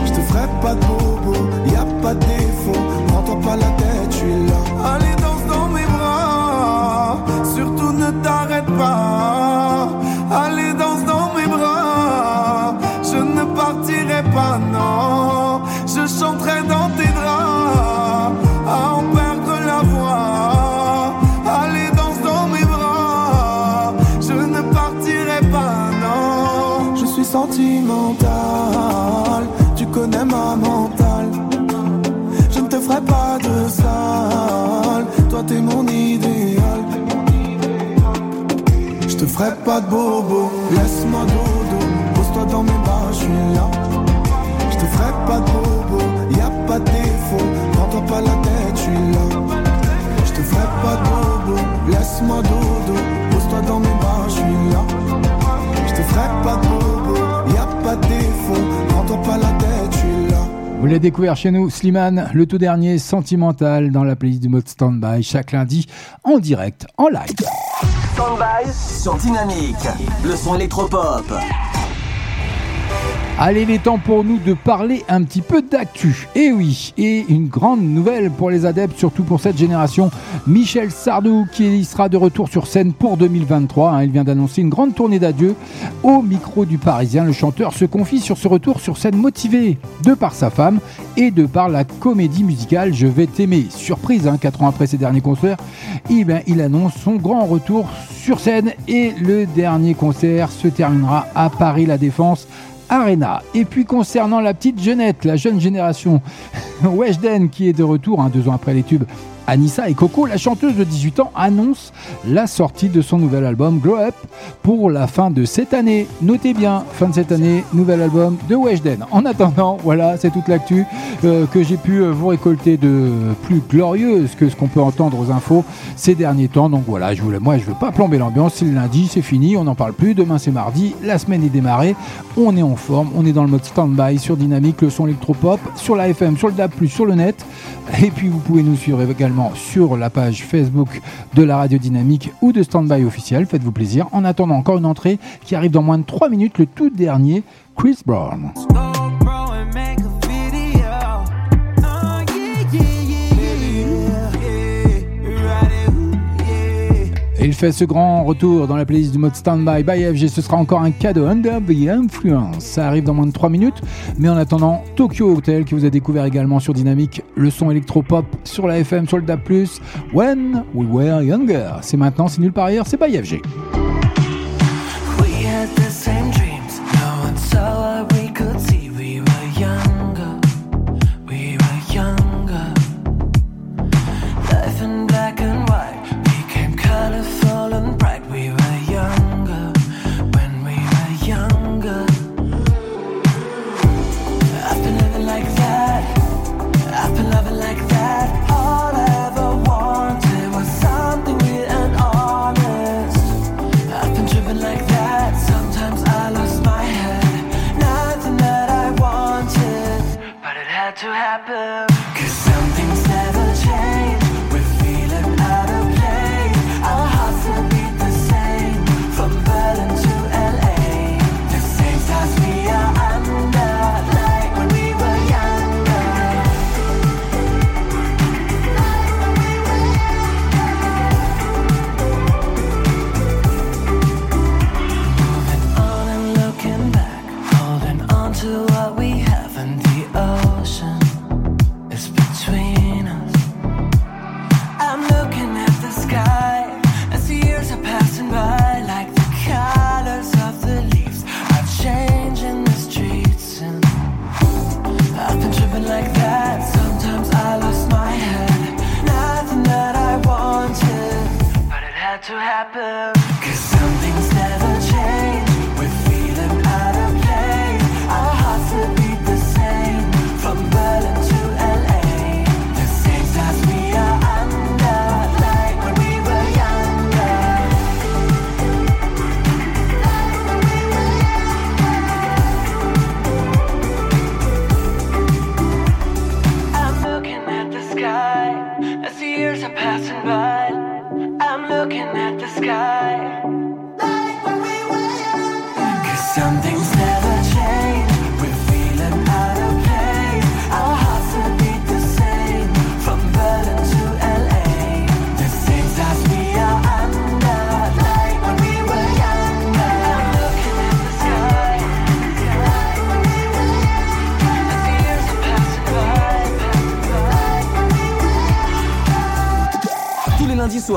Je te ferai pas de bobo, y a pas de défaut, prends-toi pas la tête, je suis là. Allez, danse dans mes bras, surtout ne t'arrête pas. Allez, danse dans mes bras, je ne partirai pas, mon idéal. Je te ferai pas de bobo. Laisse-moi dodo. Pose-toi dans mes bras, je suis là. Je te ferai pas de bobo. Y a pas de défaut. Prends-toi pas la tête, je suis là. Je te ferai pas de bobo. Laisse-moi dodo. Pose-toi dans mes bras, je suis là. Je te ferai pas de bobo. Y a pas de défaut. Prends-toi pas la tête. Vous l'avez découvert chez nous, Slimane, le tout dernier sentimental dans la playlist du mode Standby chaque lundi en direct, en live. Standby sur Dynamique. Le son électropop. Allez, il est temps pour nous de parler un petit peu d'actu. Et oui, et une grande nouvelle pour les adeptes, surtout pour cette génération. Michel Sardou qui sera de retour sur scène pour 2023. hein. Il vient d'annoncer une grande tournée d'adieu. Au micro du Parisien, le chanteur se confie sur ce retour sur scène motivé de par sa femme et de par la comédie musicale Je vais t'aimer. Surprise, hein, 4 ans après ses derniers concerts, eh ben, il annonce son grand retour sur scène et le dernier concert se terminera à Paris La Défense Arena. Et puis concernant la petite jeunette, la jeune génération, Weshden qui est de retour hein, deux ans après les tubes. Anissa et Coco, la chanteuse de 18 ans, annonce la sortie de son nouvel album Glow Up pour la fin de cette année. Notez bien, fin de cette année, nouvel album de Weshden. En attendant, voilà, c'est toute l'actu euh, que j'ai pu euh, vous récolter de plus glorieuse que ce qu'on peut entendre aux infos ces derniers temps. Donc voilà, je voulais, moi je veux pas plomber l'ambiance, c'est lundi, c'est fini, on n'en parle plus. Demain c'est mardi, la semaine est démarrée, on est en forme, on est dans le mode stand-by sur Dynamique, le son électropop, sur la FM, sur le DAB+, sur le net. Et puis vous pouvez nous suivre également sur la page Facebook de la radio Dynamique ou de Standby officiel. Faites-vous plaisir. En attendant encore une entrée qui arrive dans moins de 3 minutes, le tout dernier, Chris Brown. Il fait ce grand retour dans la playlist du mode Standby by FG. Ce sera encore un cadeau Under the Influence. Ça arrive dans moins de 3 minutes. Mais en attendant, Tokyo Hotel qui vous a découvert également sur Dynamique, le son électropop sur la FM, sur le DAB+. When We Were Younger. C'est maintenant, c'est nulle part ailleurs, c'est by FG.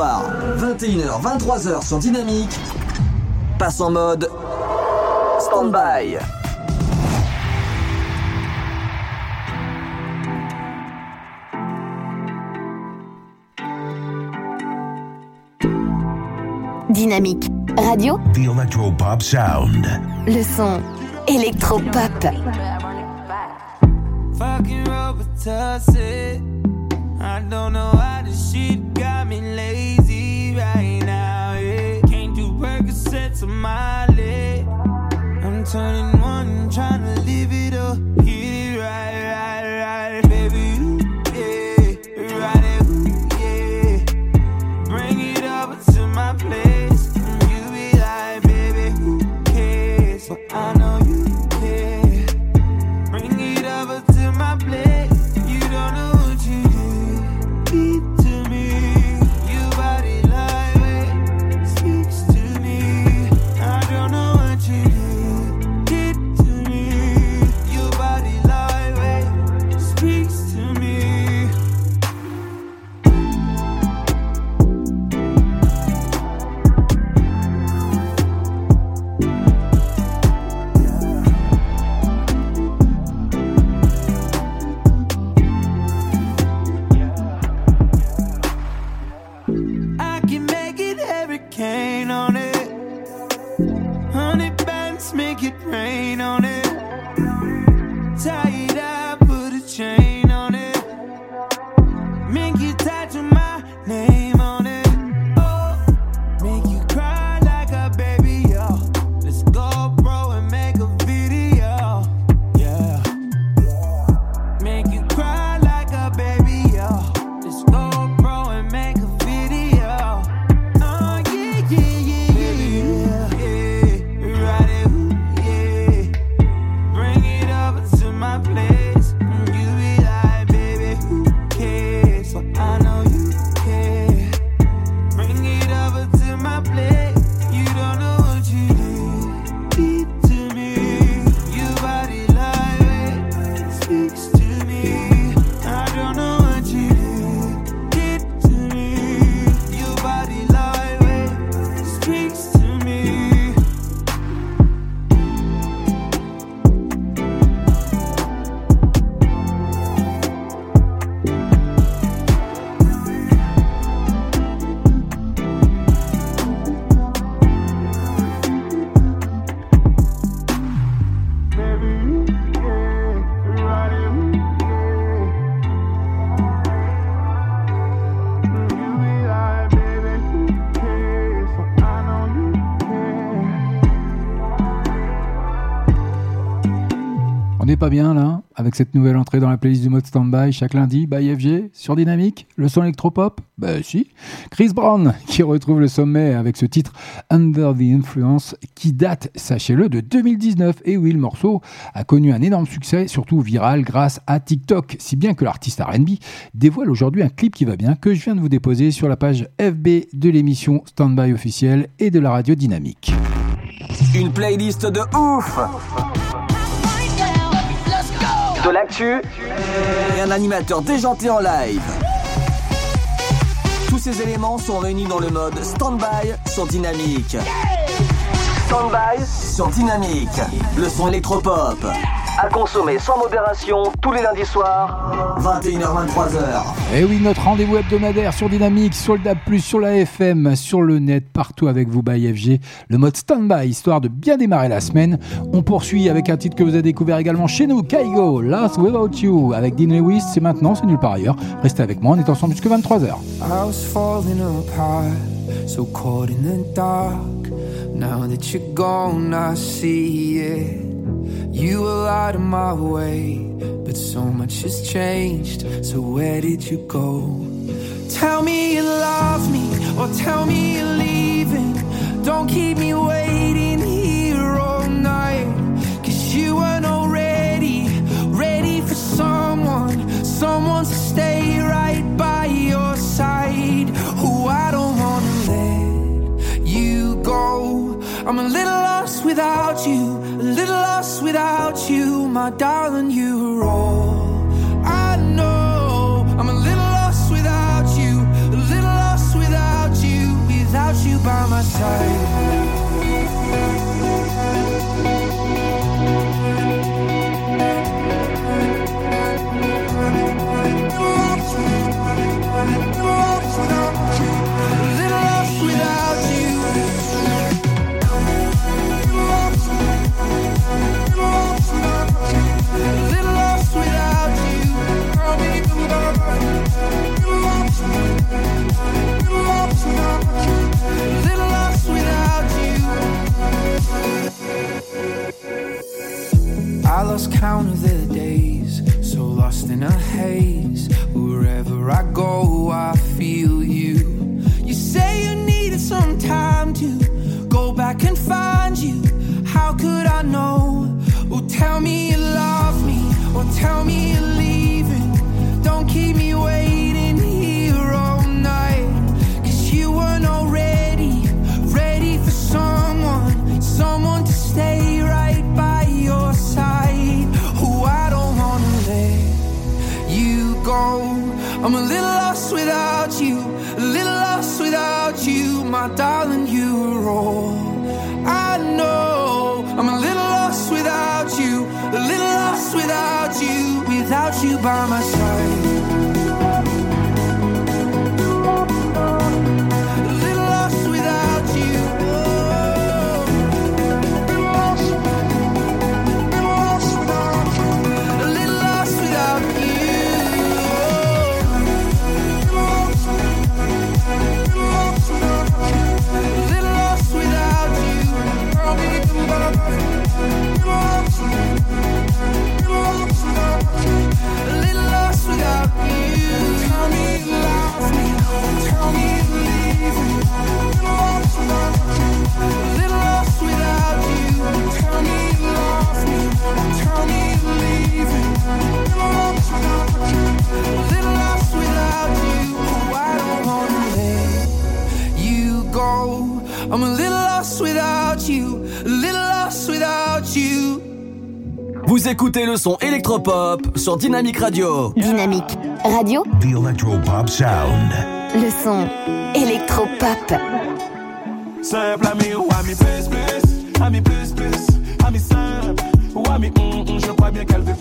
Tous les lundis soirs, 21h, 23h sur Dynamique. Passe en mode Stand-by. Dynamique radio, The Electropop sound. le son électropop. Pas bien là, avec cette nouvelle entrée dans la playlist du mode standby chaque lundi, by FG, sur Dynamique, le son électropop? Ben si. Chris Brown qui retrouve le sommet avec ce titre Under the Influence qui date, sachez-le, de 2019. Et oui, le morceau a connu un énorme succès, surtout viral grâce à TikTok, si bien que l'artiste RB dévoile aujourd'hui un clip qui va bien que je viens de vous déposer sur la page FB de l'émission Standby officielle et de la radio Dynamique. Une playlist de ouf L'actu et un animateur déjanté en live. Tous ces éléments sont réunis dans le mode Standby sur Dynamique. Standby sur Dynamique. Le son électropop. À consommer sans modération tous les lundis soirs, 21h-23h. Et oui, notre rendez-vous hebdomadaire sur Dynamique, sur le DAB+, sur la FM, sur le net, partout avec vous by FG. Le mode stand-by, histoire de bien démarrer la semaine. On poursuit avec un titre que vous avez découvert également chez nous, Kaigo, Lost Without You, avec Dean Lewis. C'est maintenant, c'est nulle part ailleurs. Restez avec moi, on est ensemble jusqu'à 23h. I was falling apart, so caught in the dark. Now that you're gone, I see it. You were out of my way, but so much has changed. So where did you go? Tell me you love me, or tell me you're leaving. Don't keep me waiting here all night. Cause you weren't already ready for someone, someone to stay right by your side. Who I don't wanna let you go. I'm a little without you, a little lost without you, my darling. You are all I know. I'm a little lost without you, a little lost without you, without you by my side. Lost count of the days, so lost in a haze. Wherever I go, I feel you. You say you needed some time to go back and find you. How could I know? Oh, tell me you love me, or tell me you're leaving. Don't keep me waiting lost without you, a little lost without you, my darling. You're all I know. I'm a little lost without you, a little lost without you, without you by my side. Vous écoutez le son électropop sur Dynamique Radio. Dynamique Radio, The Electropop Sound. le son électropop. Simple ami ou ami plus plus Ami plus plus Ami simple ou ami hum hum Je crois bien qu'elle veut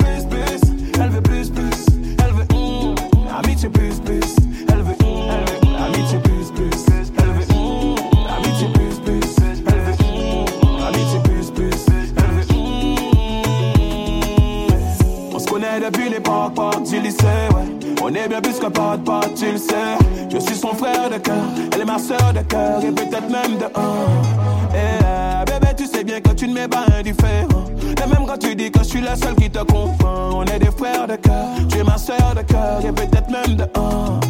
est bien plus que pote, pote, tu le sais. Je suis son frère de cœur, elle est ma soeur de cœur, et peut-être même de un. Et euh, bébé, tu sais bien que tu ne m'es pas indifférent. Et même quand tu dis que je suis la seule qui te comprend, on est des frères de cœur. Tu es ma soeur de cœur, et peut-être même de un.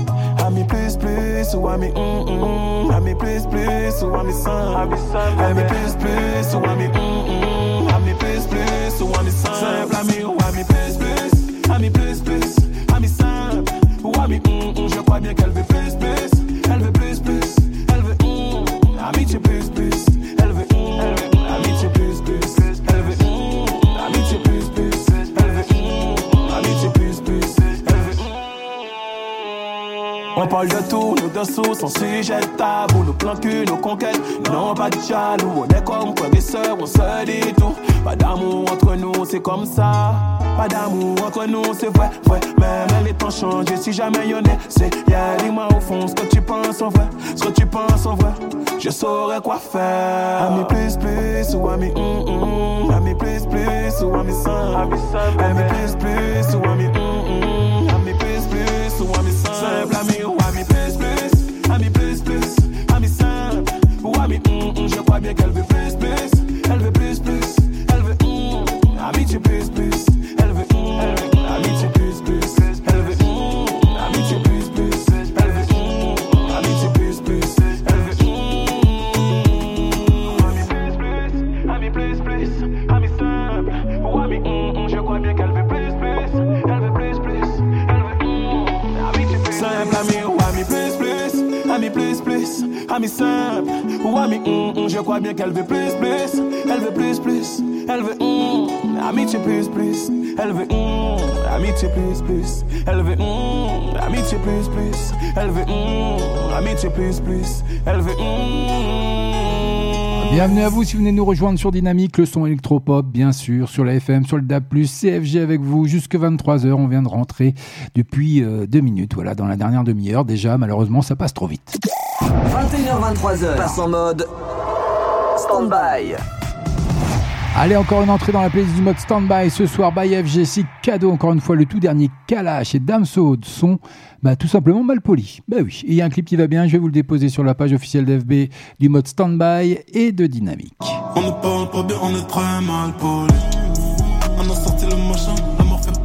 Ami plus plus, ou ami hum hum. Ami plus plus, ou ami simple. Ami plus plus, ou ami hum hum. Ami plus plus, ou ami simple. Ami ou ami plus plus. Ami plus plus, parle de tout, nous dessous, sans sujet tabou, nos plans cul, nos conquêtes, non pas de jaloux, on est comme frères et sœurs, on se dit tout. Pas d'amour entre nous, c'est comme ça. Pas d'amour entre nous, c'est vrai, vrai. Même les temps changent, si jamais y'en est, c'est yeah, dis-moi au fond ce que tu penses en vrai, ce que tu penses en vrai. Je saurais quoi faire. Ami plus plus ou ami hum hum. Ami plus plus ou ami simple. Ami plus plus ou ami hum hum. Crois bien qu'elle veut plus plus. Elle veut plus plus. Elle veut hum. Amitié plus plus. Elle veut hum. Amitié plus plus. Elle veut hum. Amitié plus plus. Elle veut hum. Amitié plus plus. Elle veut Ami plus plus, ami simple Ou ami hum hum, je crois bien qu'elle veut plus plus Elle veut plus plus, elle veut hum Ami tu plus Simple ami ou ami plus plus Ami plus plus, ami simple Ou ami hum hum, je crois bien qu'elle veut plus plus Elle veut plus plus, elle veut hum Amitié plus plus, elle veut Amitié plus plus, elle veut Amitié plus plus, elle veut Amitié plus plus, elle veut Bienvenue à vous si vous venez nous rejoindre sur Dynamique, le son électropop, bien sûr, sur la FM, sur le DAB+, CFG avec vous, jusque 23h. On vient de rentrer depuis euh, deux minutes, voilà, dans la dernière demi-heure. Déjà, malheureusement, ça passe trop vite. 21h23h, passe en mode stand-by. Allez, encore une entrée dans la playlist du mode stand-by ce soir by FG6. Cadeau, encore une fois, le tout dernier Kalash et Damso de son, bah, tout simplement mal poli. Bah oui, il y a un clip qui va bien, je vais vous le déposer sur la page officielle d'FB du mode stand-by et de Dynamique. On ne parle pas bien, on est très mal poli. On a sorti le machin,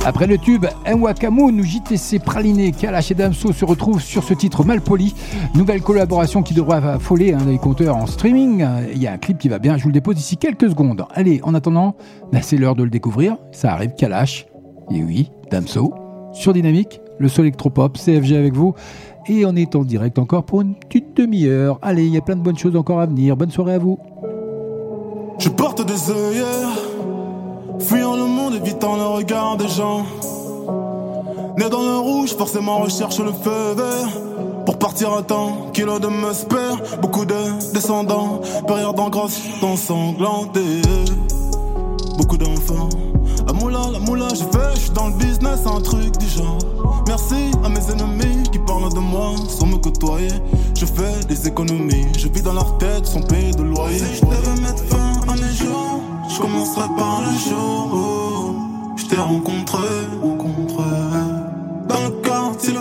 Après le tube Nwakamoon, JTC Praliné, Kalash et Damso se retrouvent sur ce titre Malpoli. Nouvelle collaboration qui devrait affoler hein, les compteurs en streaming. Il y a un clip qui va bien, je vous le dépose d'ici quelques secondes. Allez, en attendant, bah, c'est l'heure de le découvrir. Ça arrive, Kalash. Et oui, Damso. Sur Dynamique, le sol électropop, CFG avec vous. Et on est en direct encore pour une petite demi-heure. Allez, il y a plein de bonnes choses encore à venir. Bonne soirée à vous. Je porte des œillères, fuyant le monde, évitant le regard des gens. Né dans le rouge, forcément recherche le feu vert. Pour partir à temps, kilo de musper, beaucoup de descendants, période d'engraisse, ensanglanté. Beaucoup d'enfants. La moula, la moula, j'ai fait, je suis dans le business, un truc du genre. Merci à mes ennemis qui parlent de moi sans me côtoyer. Je fais des économies, je vis dans leur tête sans payer de loyer. Si je devais mettre fin je commencerai par le jour où je t'ai rencontré. Dans le quartier,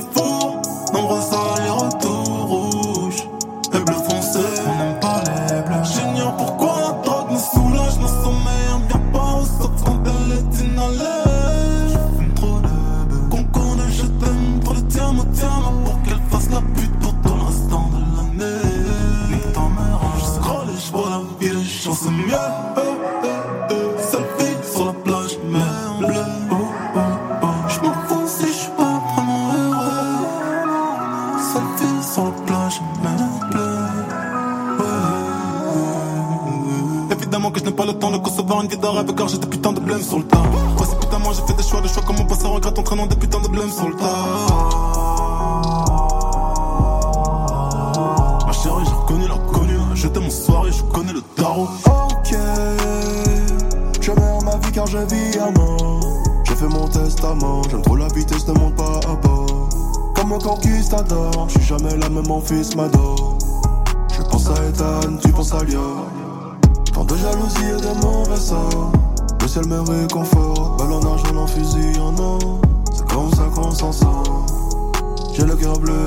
concevoir une de rêve car j'ai des putains de blême sur le tas. C'est putain, moi j'ai fait des choix, des choix comme on passe à regret entraînant des putains de blême sur le tas. Ma chérie, j'ai reconnu l'inconnu. J'étais mon soirée, je connais le tarot. Ok, je meurs ma vie car je vis à mort. J'ai fait mon testament, j'aime trop la vitesse, ne monte pas à bord. Comme un conquistador, je suis jamais là, même mon fils m'adore. Je pense à Ethan, tu penses à Lia. Tant de jalousie et de mauvais sort. Le ciel me réconforte, balle en argent, en fusil en or. C'est comme ça qu'on s'en sort. J'ai le cœur bleu,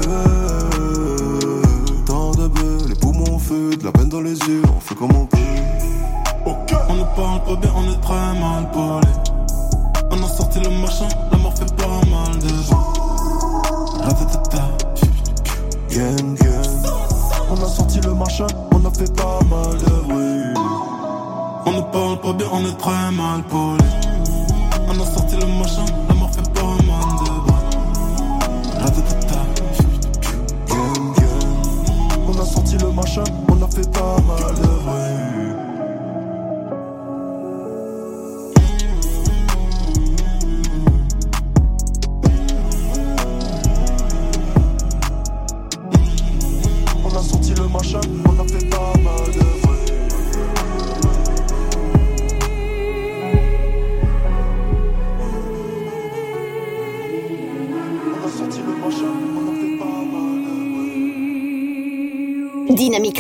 tant de bleu, les poumons feu, de la peine dans les yeux, on fait comme on peut. On ne parle pas bien, on est très mal poli. On a sorti le machin, la mort fait pas mal de gang. On a sorti le machin, on a fait pas mal de pas bien, on est très mal poli. On a sorti le machin, la mort fait pas mal de bruit. Gang, gang. On a sorti le machin, on a fait pas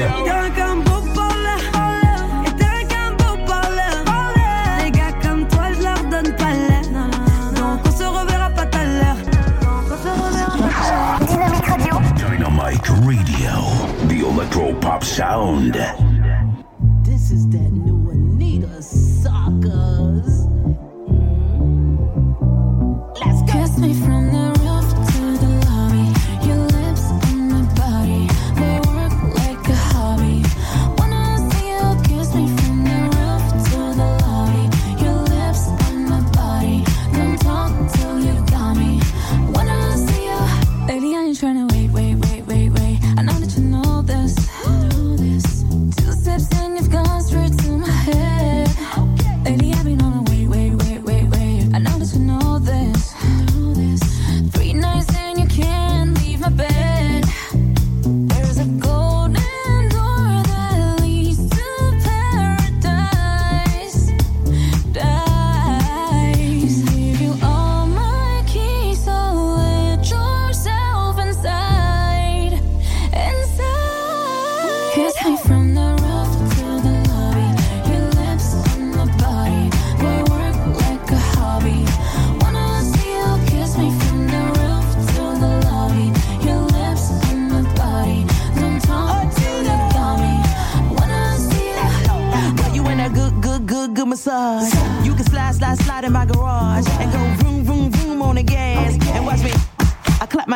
Radio. Dynamite Radio. The Electro Pop Sound.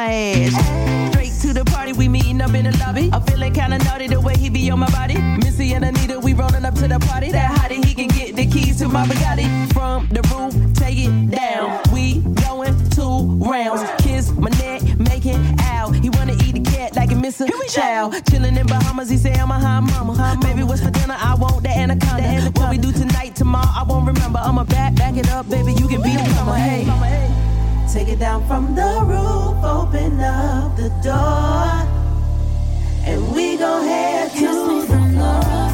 My ass. Straight to the party, we meeting up in the lobby. I'm feeling kinda naughty the way he be on my body. Missy and Anita, we rolling up to the party. That hottie, he can get the keys to my Bugatti. From the roof, take it down. We going two rounds. Kiss my neck, make it out. He wanna eat the cat like a missing child. Chilling in Bahamas, he say I'm a high mama. Baby, what's for dinner? I want the anaconda. What we do tonight, tomorrow, I won't remember. I'ma back, back it up, baby. You can be the mama. Hey. Take it down from the roof, open up the door, and we gon' head to the floor.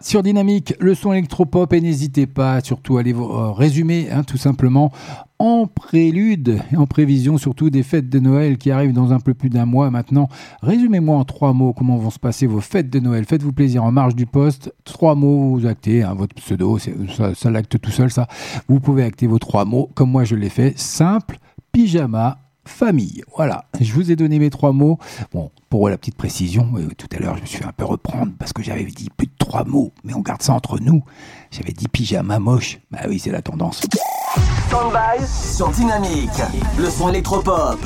Sur Dynamique, le son électropop et n'hésitez pas surtout à aller vous euh, résumer hein, tout simplement en prélude et en prévision surtout des fêtes de Noël qui arrivent dans un peu plus d'un mois maintenant. Résumez-moi en trois mots comment vont se passer vos fêtes de Noël. Faites-vous plaisir en marge du poste. Trois mots, vous actez hein, votre pseudo, ça, ça l'acte tout seul ça. Vous pouvez acter vos trois mots comme moi je l'ai fait. Simple, pyjama, famille. Voilà, je vous ai donné mes trois mots. Bon, pour la petite précision, euh, tout à l'heure, je me suis un peu reprendre parce que j'avais dit plus de trois mots, mais on garde ça entre nous. J'avais dit pyjama moche. Bah oui, c'est la tendance. Stand-by sur Dynamique, le son électropop.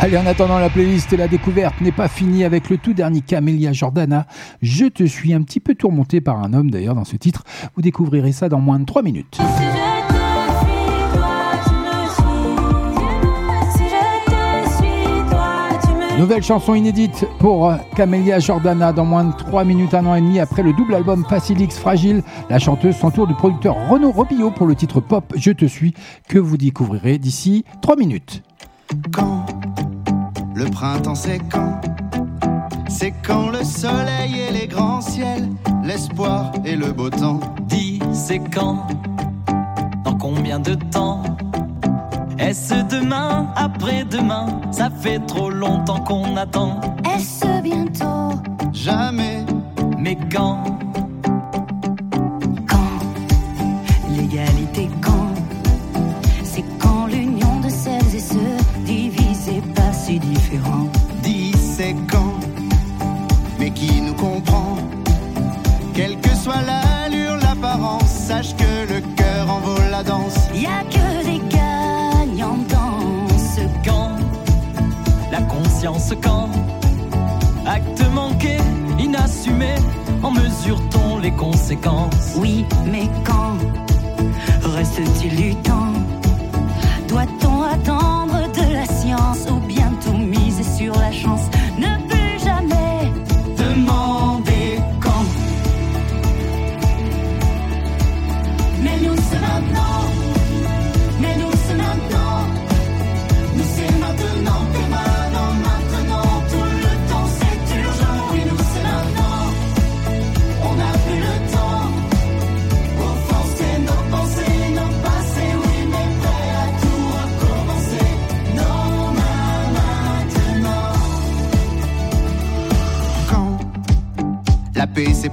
Allez, en attendant, la playlist et la découverte n'est pas finie avec le tout dernier Camélia Jordana. Je te suis un petit peu tourmenté par un homme d'ailleurs dans ce titre. Vous découvrirez ça dans moins de trois minutes. Nouvelle chanson inédite pour Camélia Jordana dans moins de 3 minutes, un an et demi après le double album Facilix Fragile. La chanteuse s'entoure du producteur Renaud Robillot pour le titre pop Je te suis que vous découvrirez d'ici 3 minutes. Quand le printemps c'est quand? C'est quand le soleil et les grands ciels, l'espoir et le beau temps. Dis, c'est quand? Dans combien de temps? Est-ce demain, après-demain Ça fait trop longtemps qu'on attend. Est-ce bientôt Jamais. Mais quand L'égalité quand C'est quand l'union de celles et ceux divisés pas si différents. Dis c'est quand Mais qui nous comprend Quelle que soit l'allure, l'apparence, sache que le cœur en vaut la danse. Y a Quand Acte manqué, inassumé, en mesure-t-on les conséquences? Oui, mais quand reste-t-il du temps? Doit-on attendre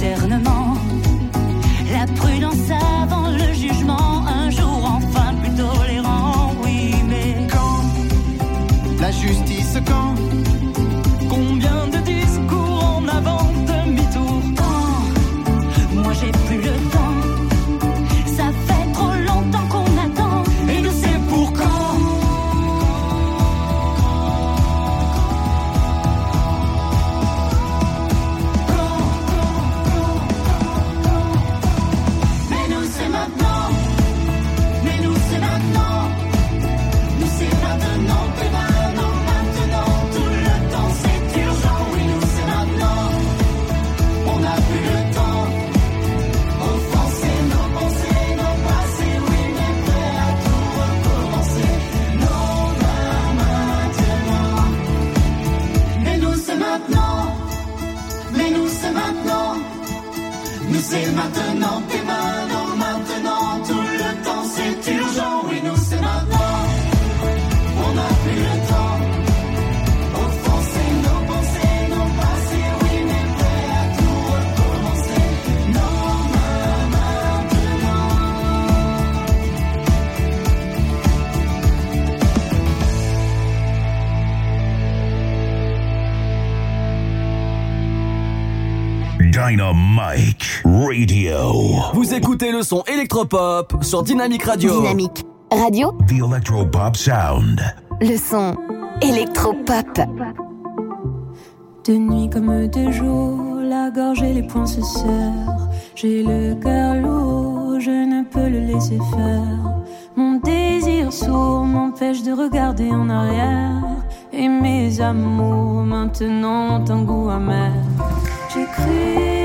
discernement Vous écoutez le son électropop sur Dynamic Radio. Dynamique Radio. The Electropop Sound. Le son électropop. De nuit comme de jour, la gorge et les poings se serrent. J'ai le cœur lourd, je ne peux le laisser faire. Mon désir sourd m'empêche de regarder en arrière. Et mes amours maintenant ont un goût amer. J'ai cru.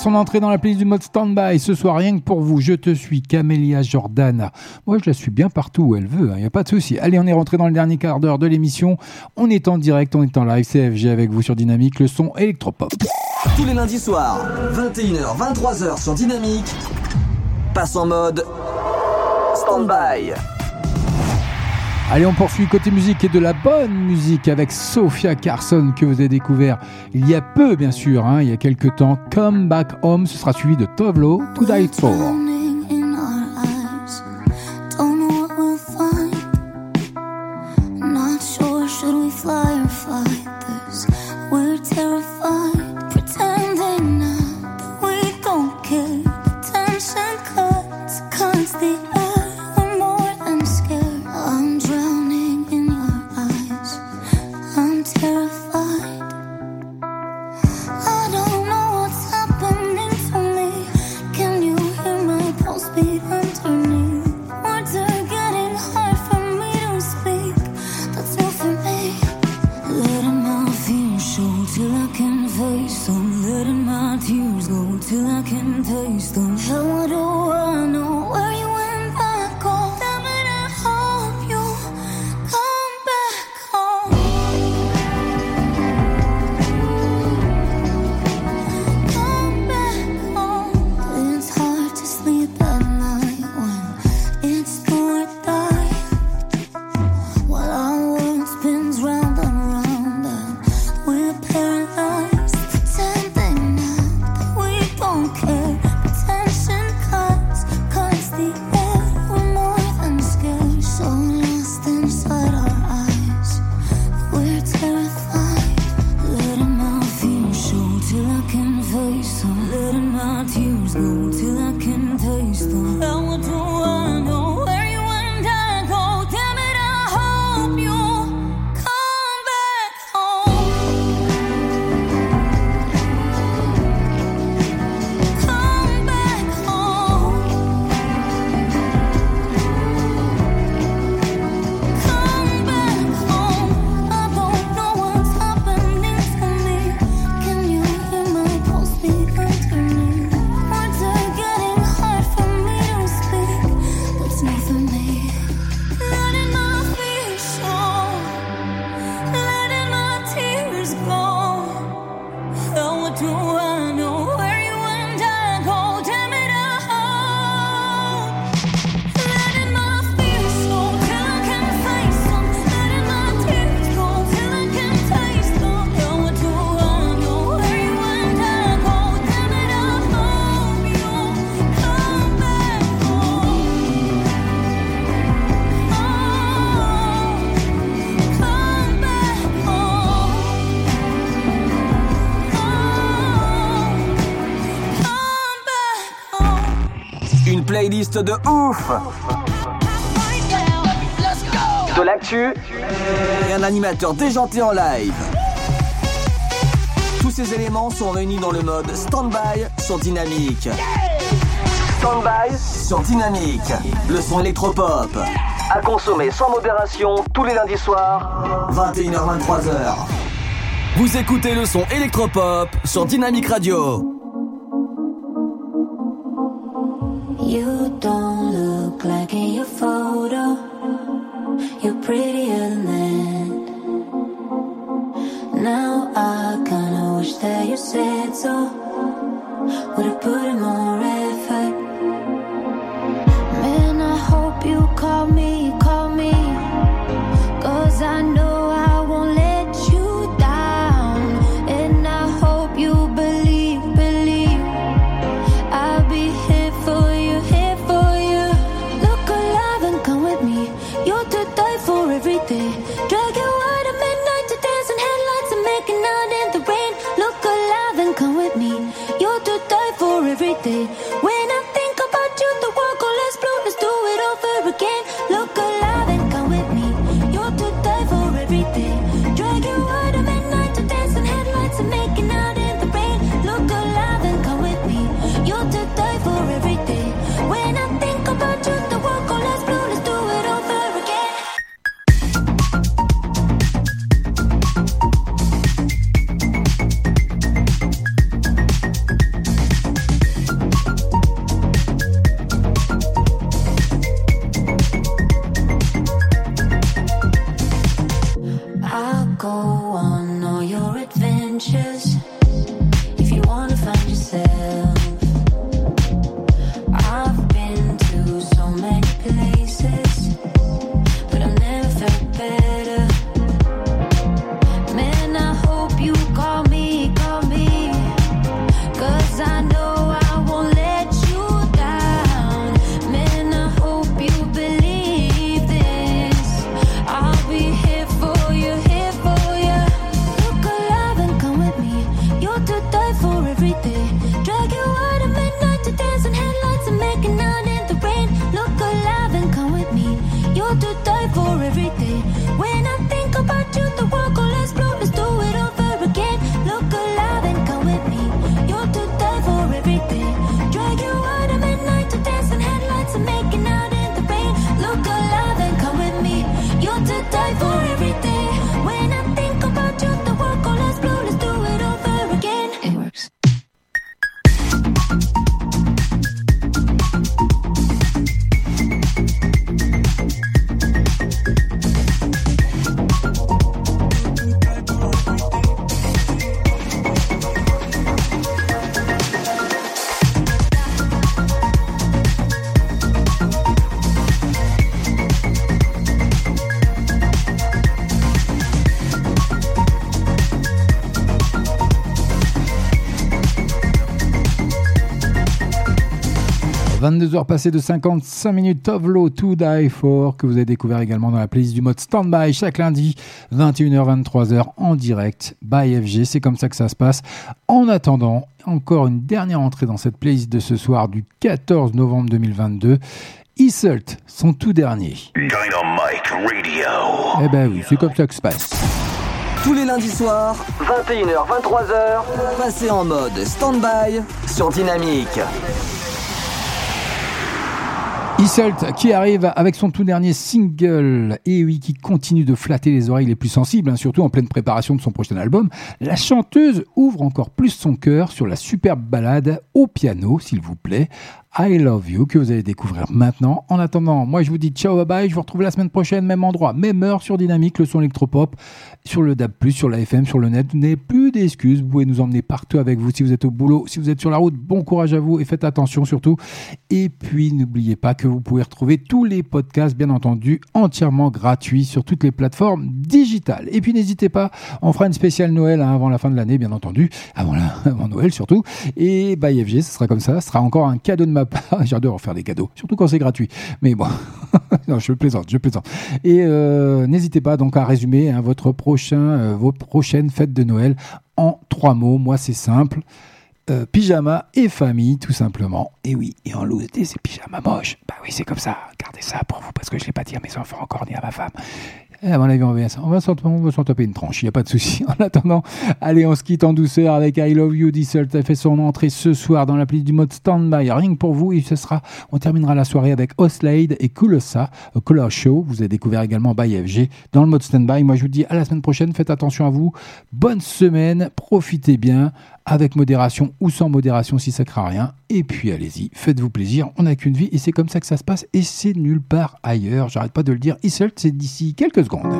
son entrée dans la playlist du mode stand-by. Ce soir, rien que pour vous, je te suis Camélia Jordana. Moi, je la suis bien partout où elle veut, hein, il n'y a pas de souci. Allez, on est rentré dans le dernier quart d'heure de l'émission. On est en direct, on est en live. CFG avec vous sur Dynamique, le son électropop. Tous les lundis soirs, 21h, 23h sur Dynamique, passe en mode stand-by. Allez, on poursuit côté musique et de la bonne musique avec Sophia Carson que vous avez découvert il y a peu, bien sûr, hein, il y a quelques temps. Come Back Home, ce sera suivi de Tovlo, To Die For. de ouf De l'actu et un animateur déjanté en live. Tous ces éléments sont réunis dans le mode Standby sur Dynamique. Standby sur Dynamique, le son électropop. À consommer sans modération tous les lundis soirs, 21h-23h. Vous écoutez le son électropop sur Dynamique Radio. 22h passées de 55 minutes of Low to Die For que vous avez découvert également dans la playlist du mode Standby chaque lundi 21h 23h en direct by FG c'est comme ça que ça se passe. En attendant encore une dernière entrée dans cette playlist de ce soir du 14 novembre 2022 Isult son tout dernier. Dynamite Radio. eh ben oui c'est comme ça que ça se passe. Tous les lundis soirs, 21h, 23h, passez en mode stand-by sur Dynamique. Isult qui arrive avec son tout dernier single et oui qui continue de flatter les oreilles les plus sensibles, hein, surtout en pleine préparation de son prochain album. La chanteuse ouvre encore plus son cœur sur la superbe balade au piano, s'il vous plaît. I Love You que vous allez découvrir maintenant. En attendant, moi je vous dis ciao bye bye, je vous retrouve la semaine prochaine, même endroit, même heure sur Dynamique, le son électropop, sur le DAB+, sur la FM, sur le net. N'avez plus d'excuses, vous pouvez nous emmener partout avec vous si vous êtes au boulot, si vous êtes sur la route, bon courage à vous et faites attention surtout. Et puis n'oubliez pas que vous pouvez retrouver tous les podcasts, bien entendu, entièrement gratuits sur toutes les plateformes digitales. Et puis n'hésitez pas, on fera une spéciale Noël hein, avant la fin de l'année, bien entendu, avant, avant Noël surtout. Et bah FG, ce sera comme ça, ce sera encore un cadeau de ma part. J'adore faire des cadeaux, surtout quand c'est gratuit. Mais bon, je plaisante, je plaisante. Et euh, n'hésitez pas donc à résumer hein, votre prochain, euh, vos prochaines fêtes de Noël en trois mots. Moi, c'est simple. Euh, pyjama et famille, tout simplement. Et oui, et en loose des pyjamas moches. Bah oui, c'est comme ça. Gardez ça pour vous, parce que je ne l'ai pas dit à mes enfants encore, ni à ma femme. Et à mon avis, on va, s'en taper une tranche, il n'y a pas de souci. En attendant, allez, on se quitte en douceur avec I Love You. Diesel a fait son entrée ce soir dans l'appli du mode Standby. Que pour vous, et ce sera, on terminera la soirée avec Oslade et Kulosa, Color Show. Vous avez découvert également by FG dans le mode Standby. Moi, je vous dis à la semaine prochaine. Faites attention à vous. Bonne semaine. Profitez bien avec modération ou sans modération si ça craint rien. Et puis allez-y, faites-vous plaisir, on n'a qu'une vie et c'est comme ça que ça se passe et c'est nulle part ailleurs. J'arrête pas de le dire, Isselt, c'est d'ici quelques secondes.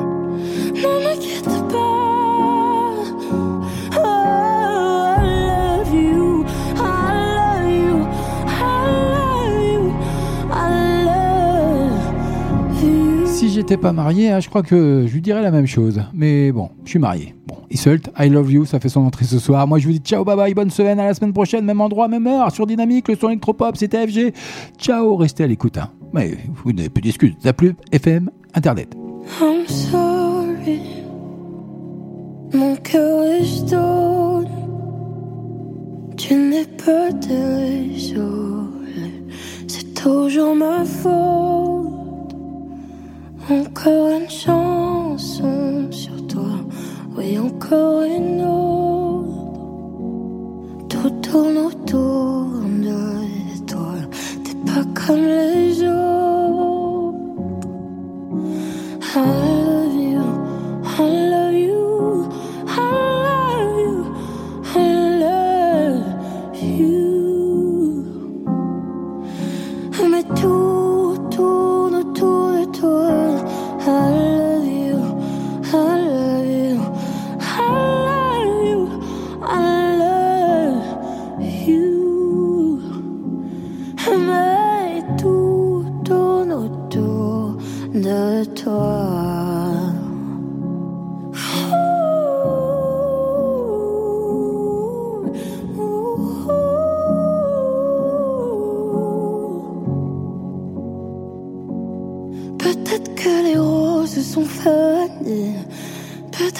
Si j'étais pas marié, hein, je crois que je lui dirais la même chose. Mais bon, je suis marié. Bon, Isselt, I love you, ça fait son entrée ce soir. Moi je vous dis ciao, bye bye, bonne semaine, à la semaine prochaine, même endroit, même heure, sur Dynamique, le son électropop, c'était FG. Ciao, restez à l'écoute. hein. Mais vous n'avez plus d'excuses. La FM, Internet. I'm sorry. Mon cœur est. Tu n'es. C'est toujours ma faute. Encore une chanson sur toi. Oui, encore une autre. Tout tourne autour de toi. T'es pas comme les autres. I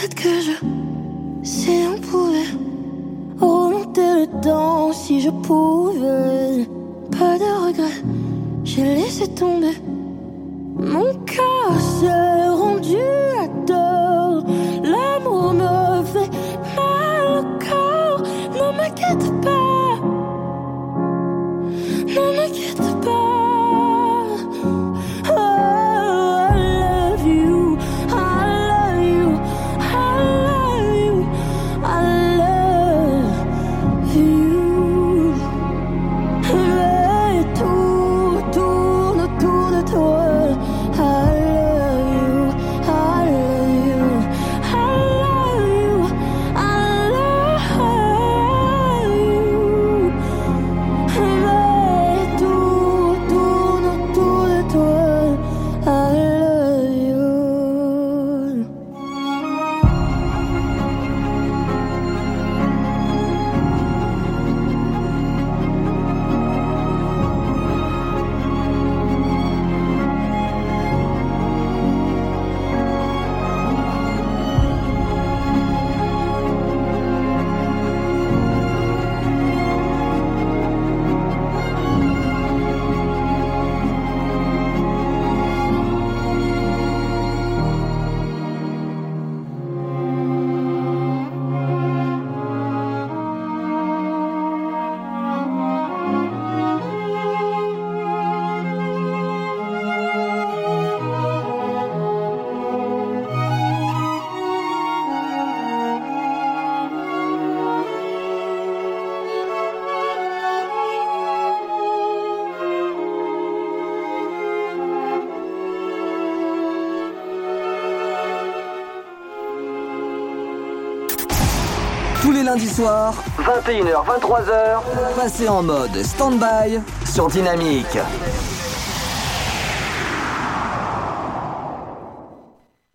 Peut-être que je. Si on pouvait remonter le temps, si je pouvais. Pas de regrets, j'ai laissé tomber. Les lundis soirs, 21h, 23h, passez en mode stand-by sur Dynamique.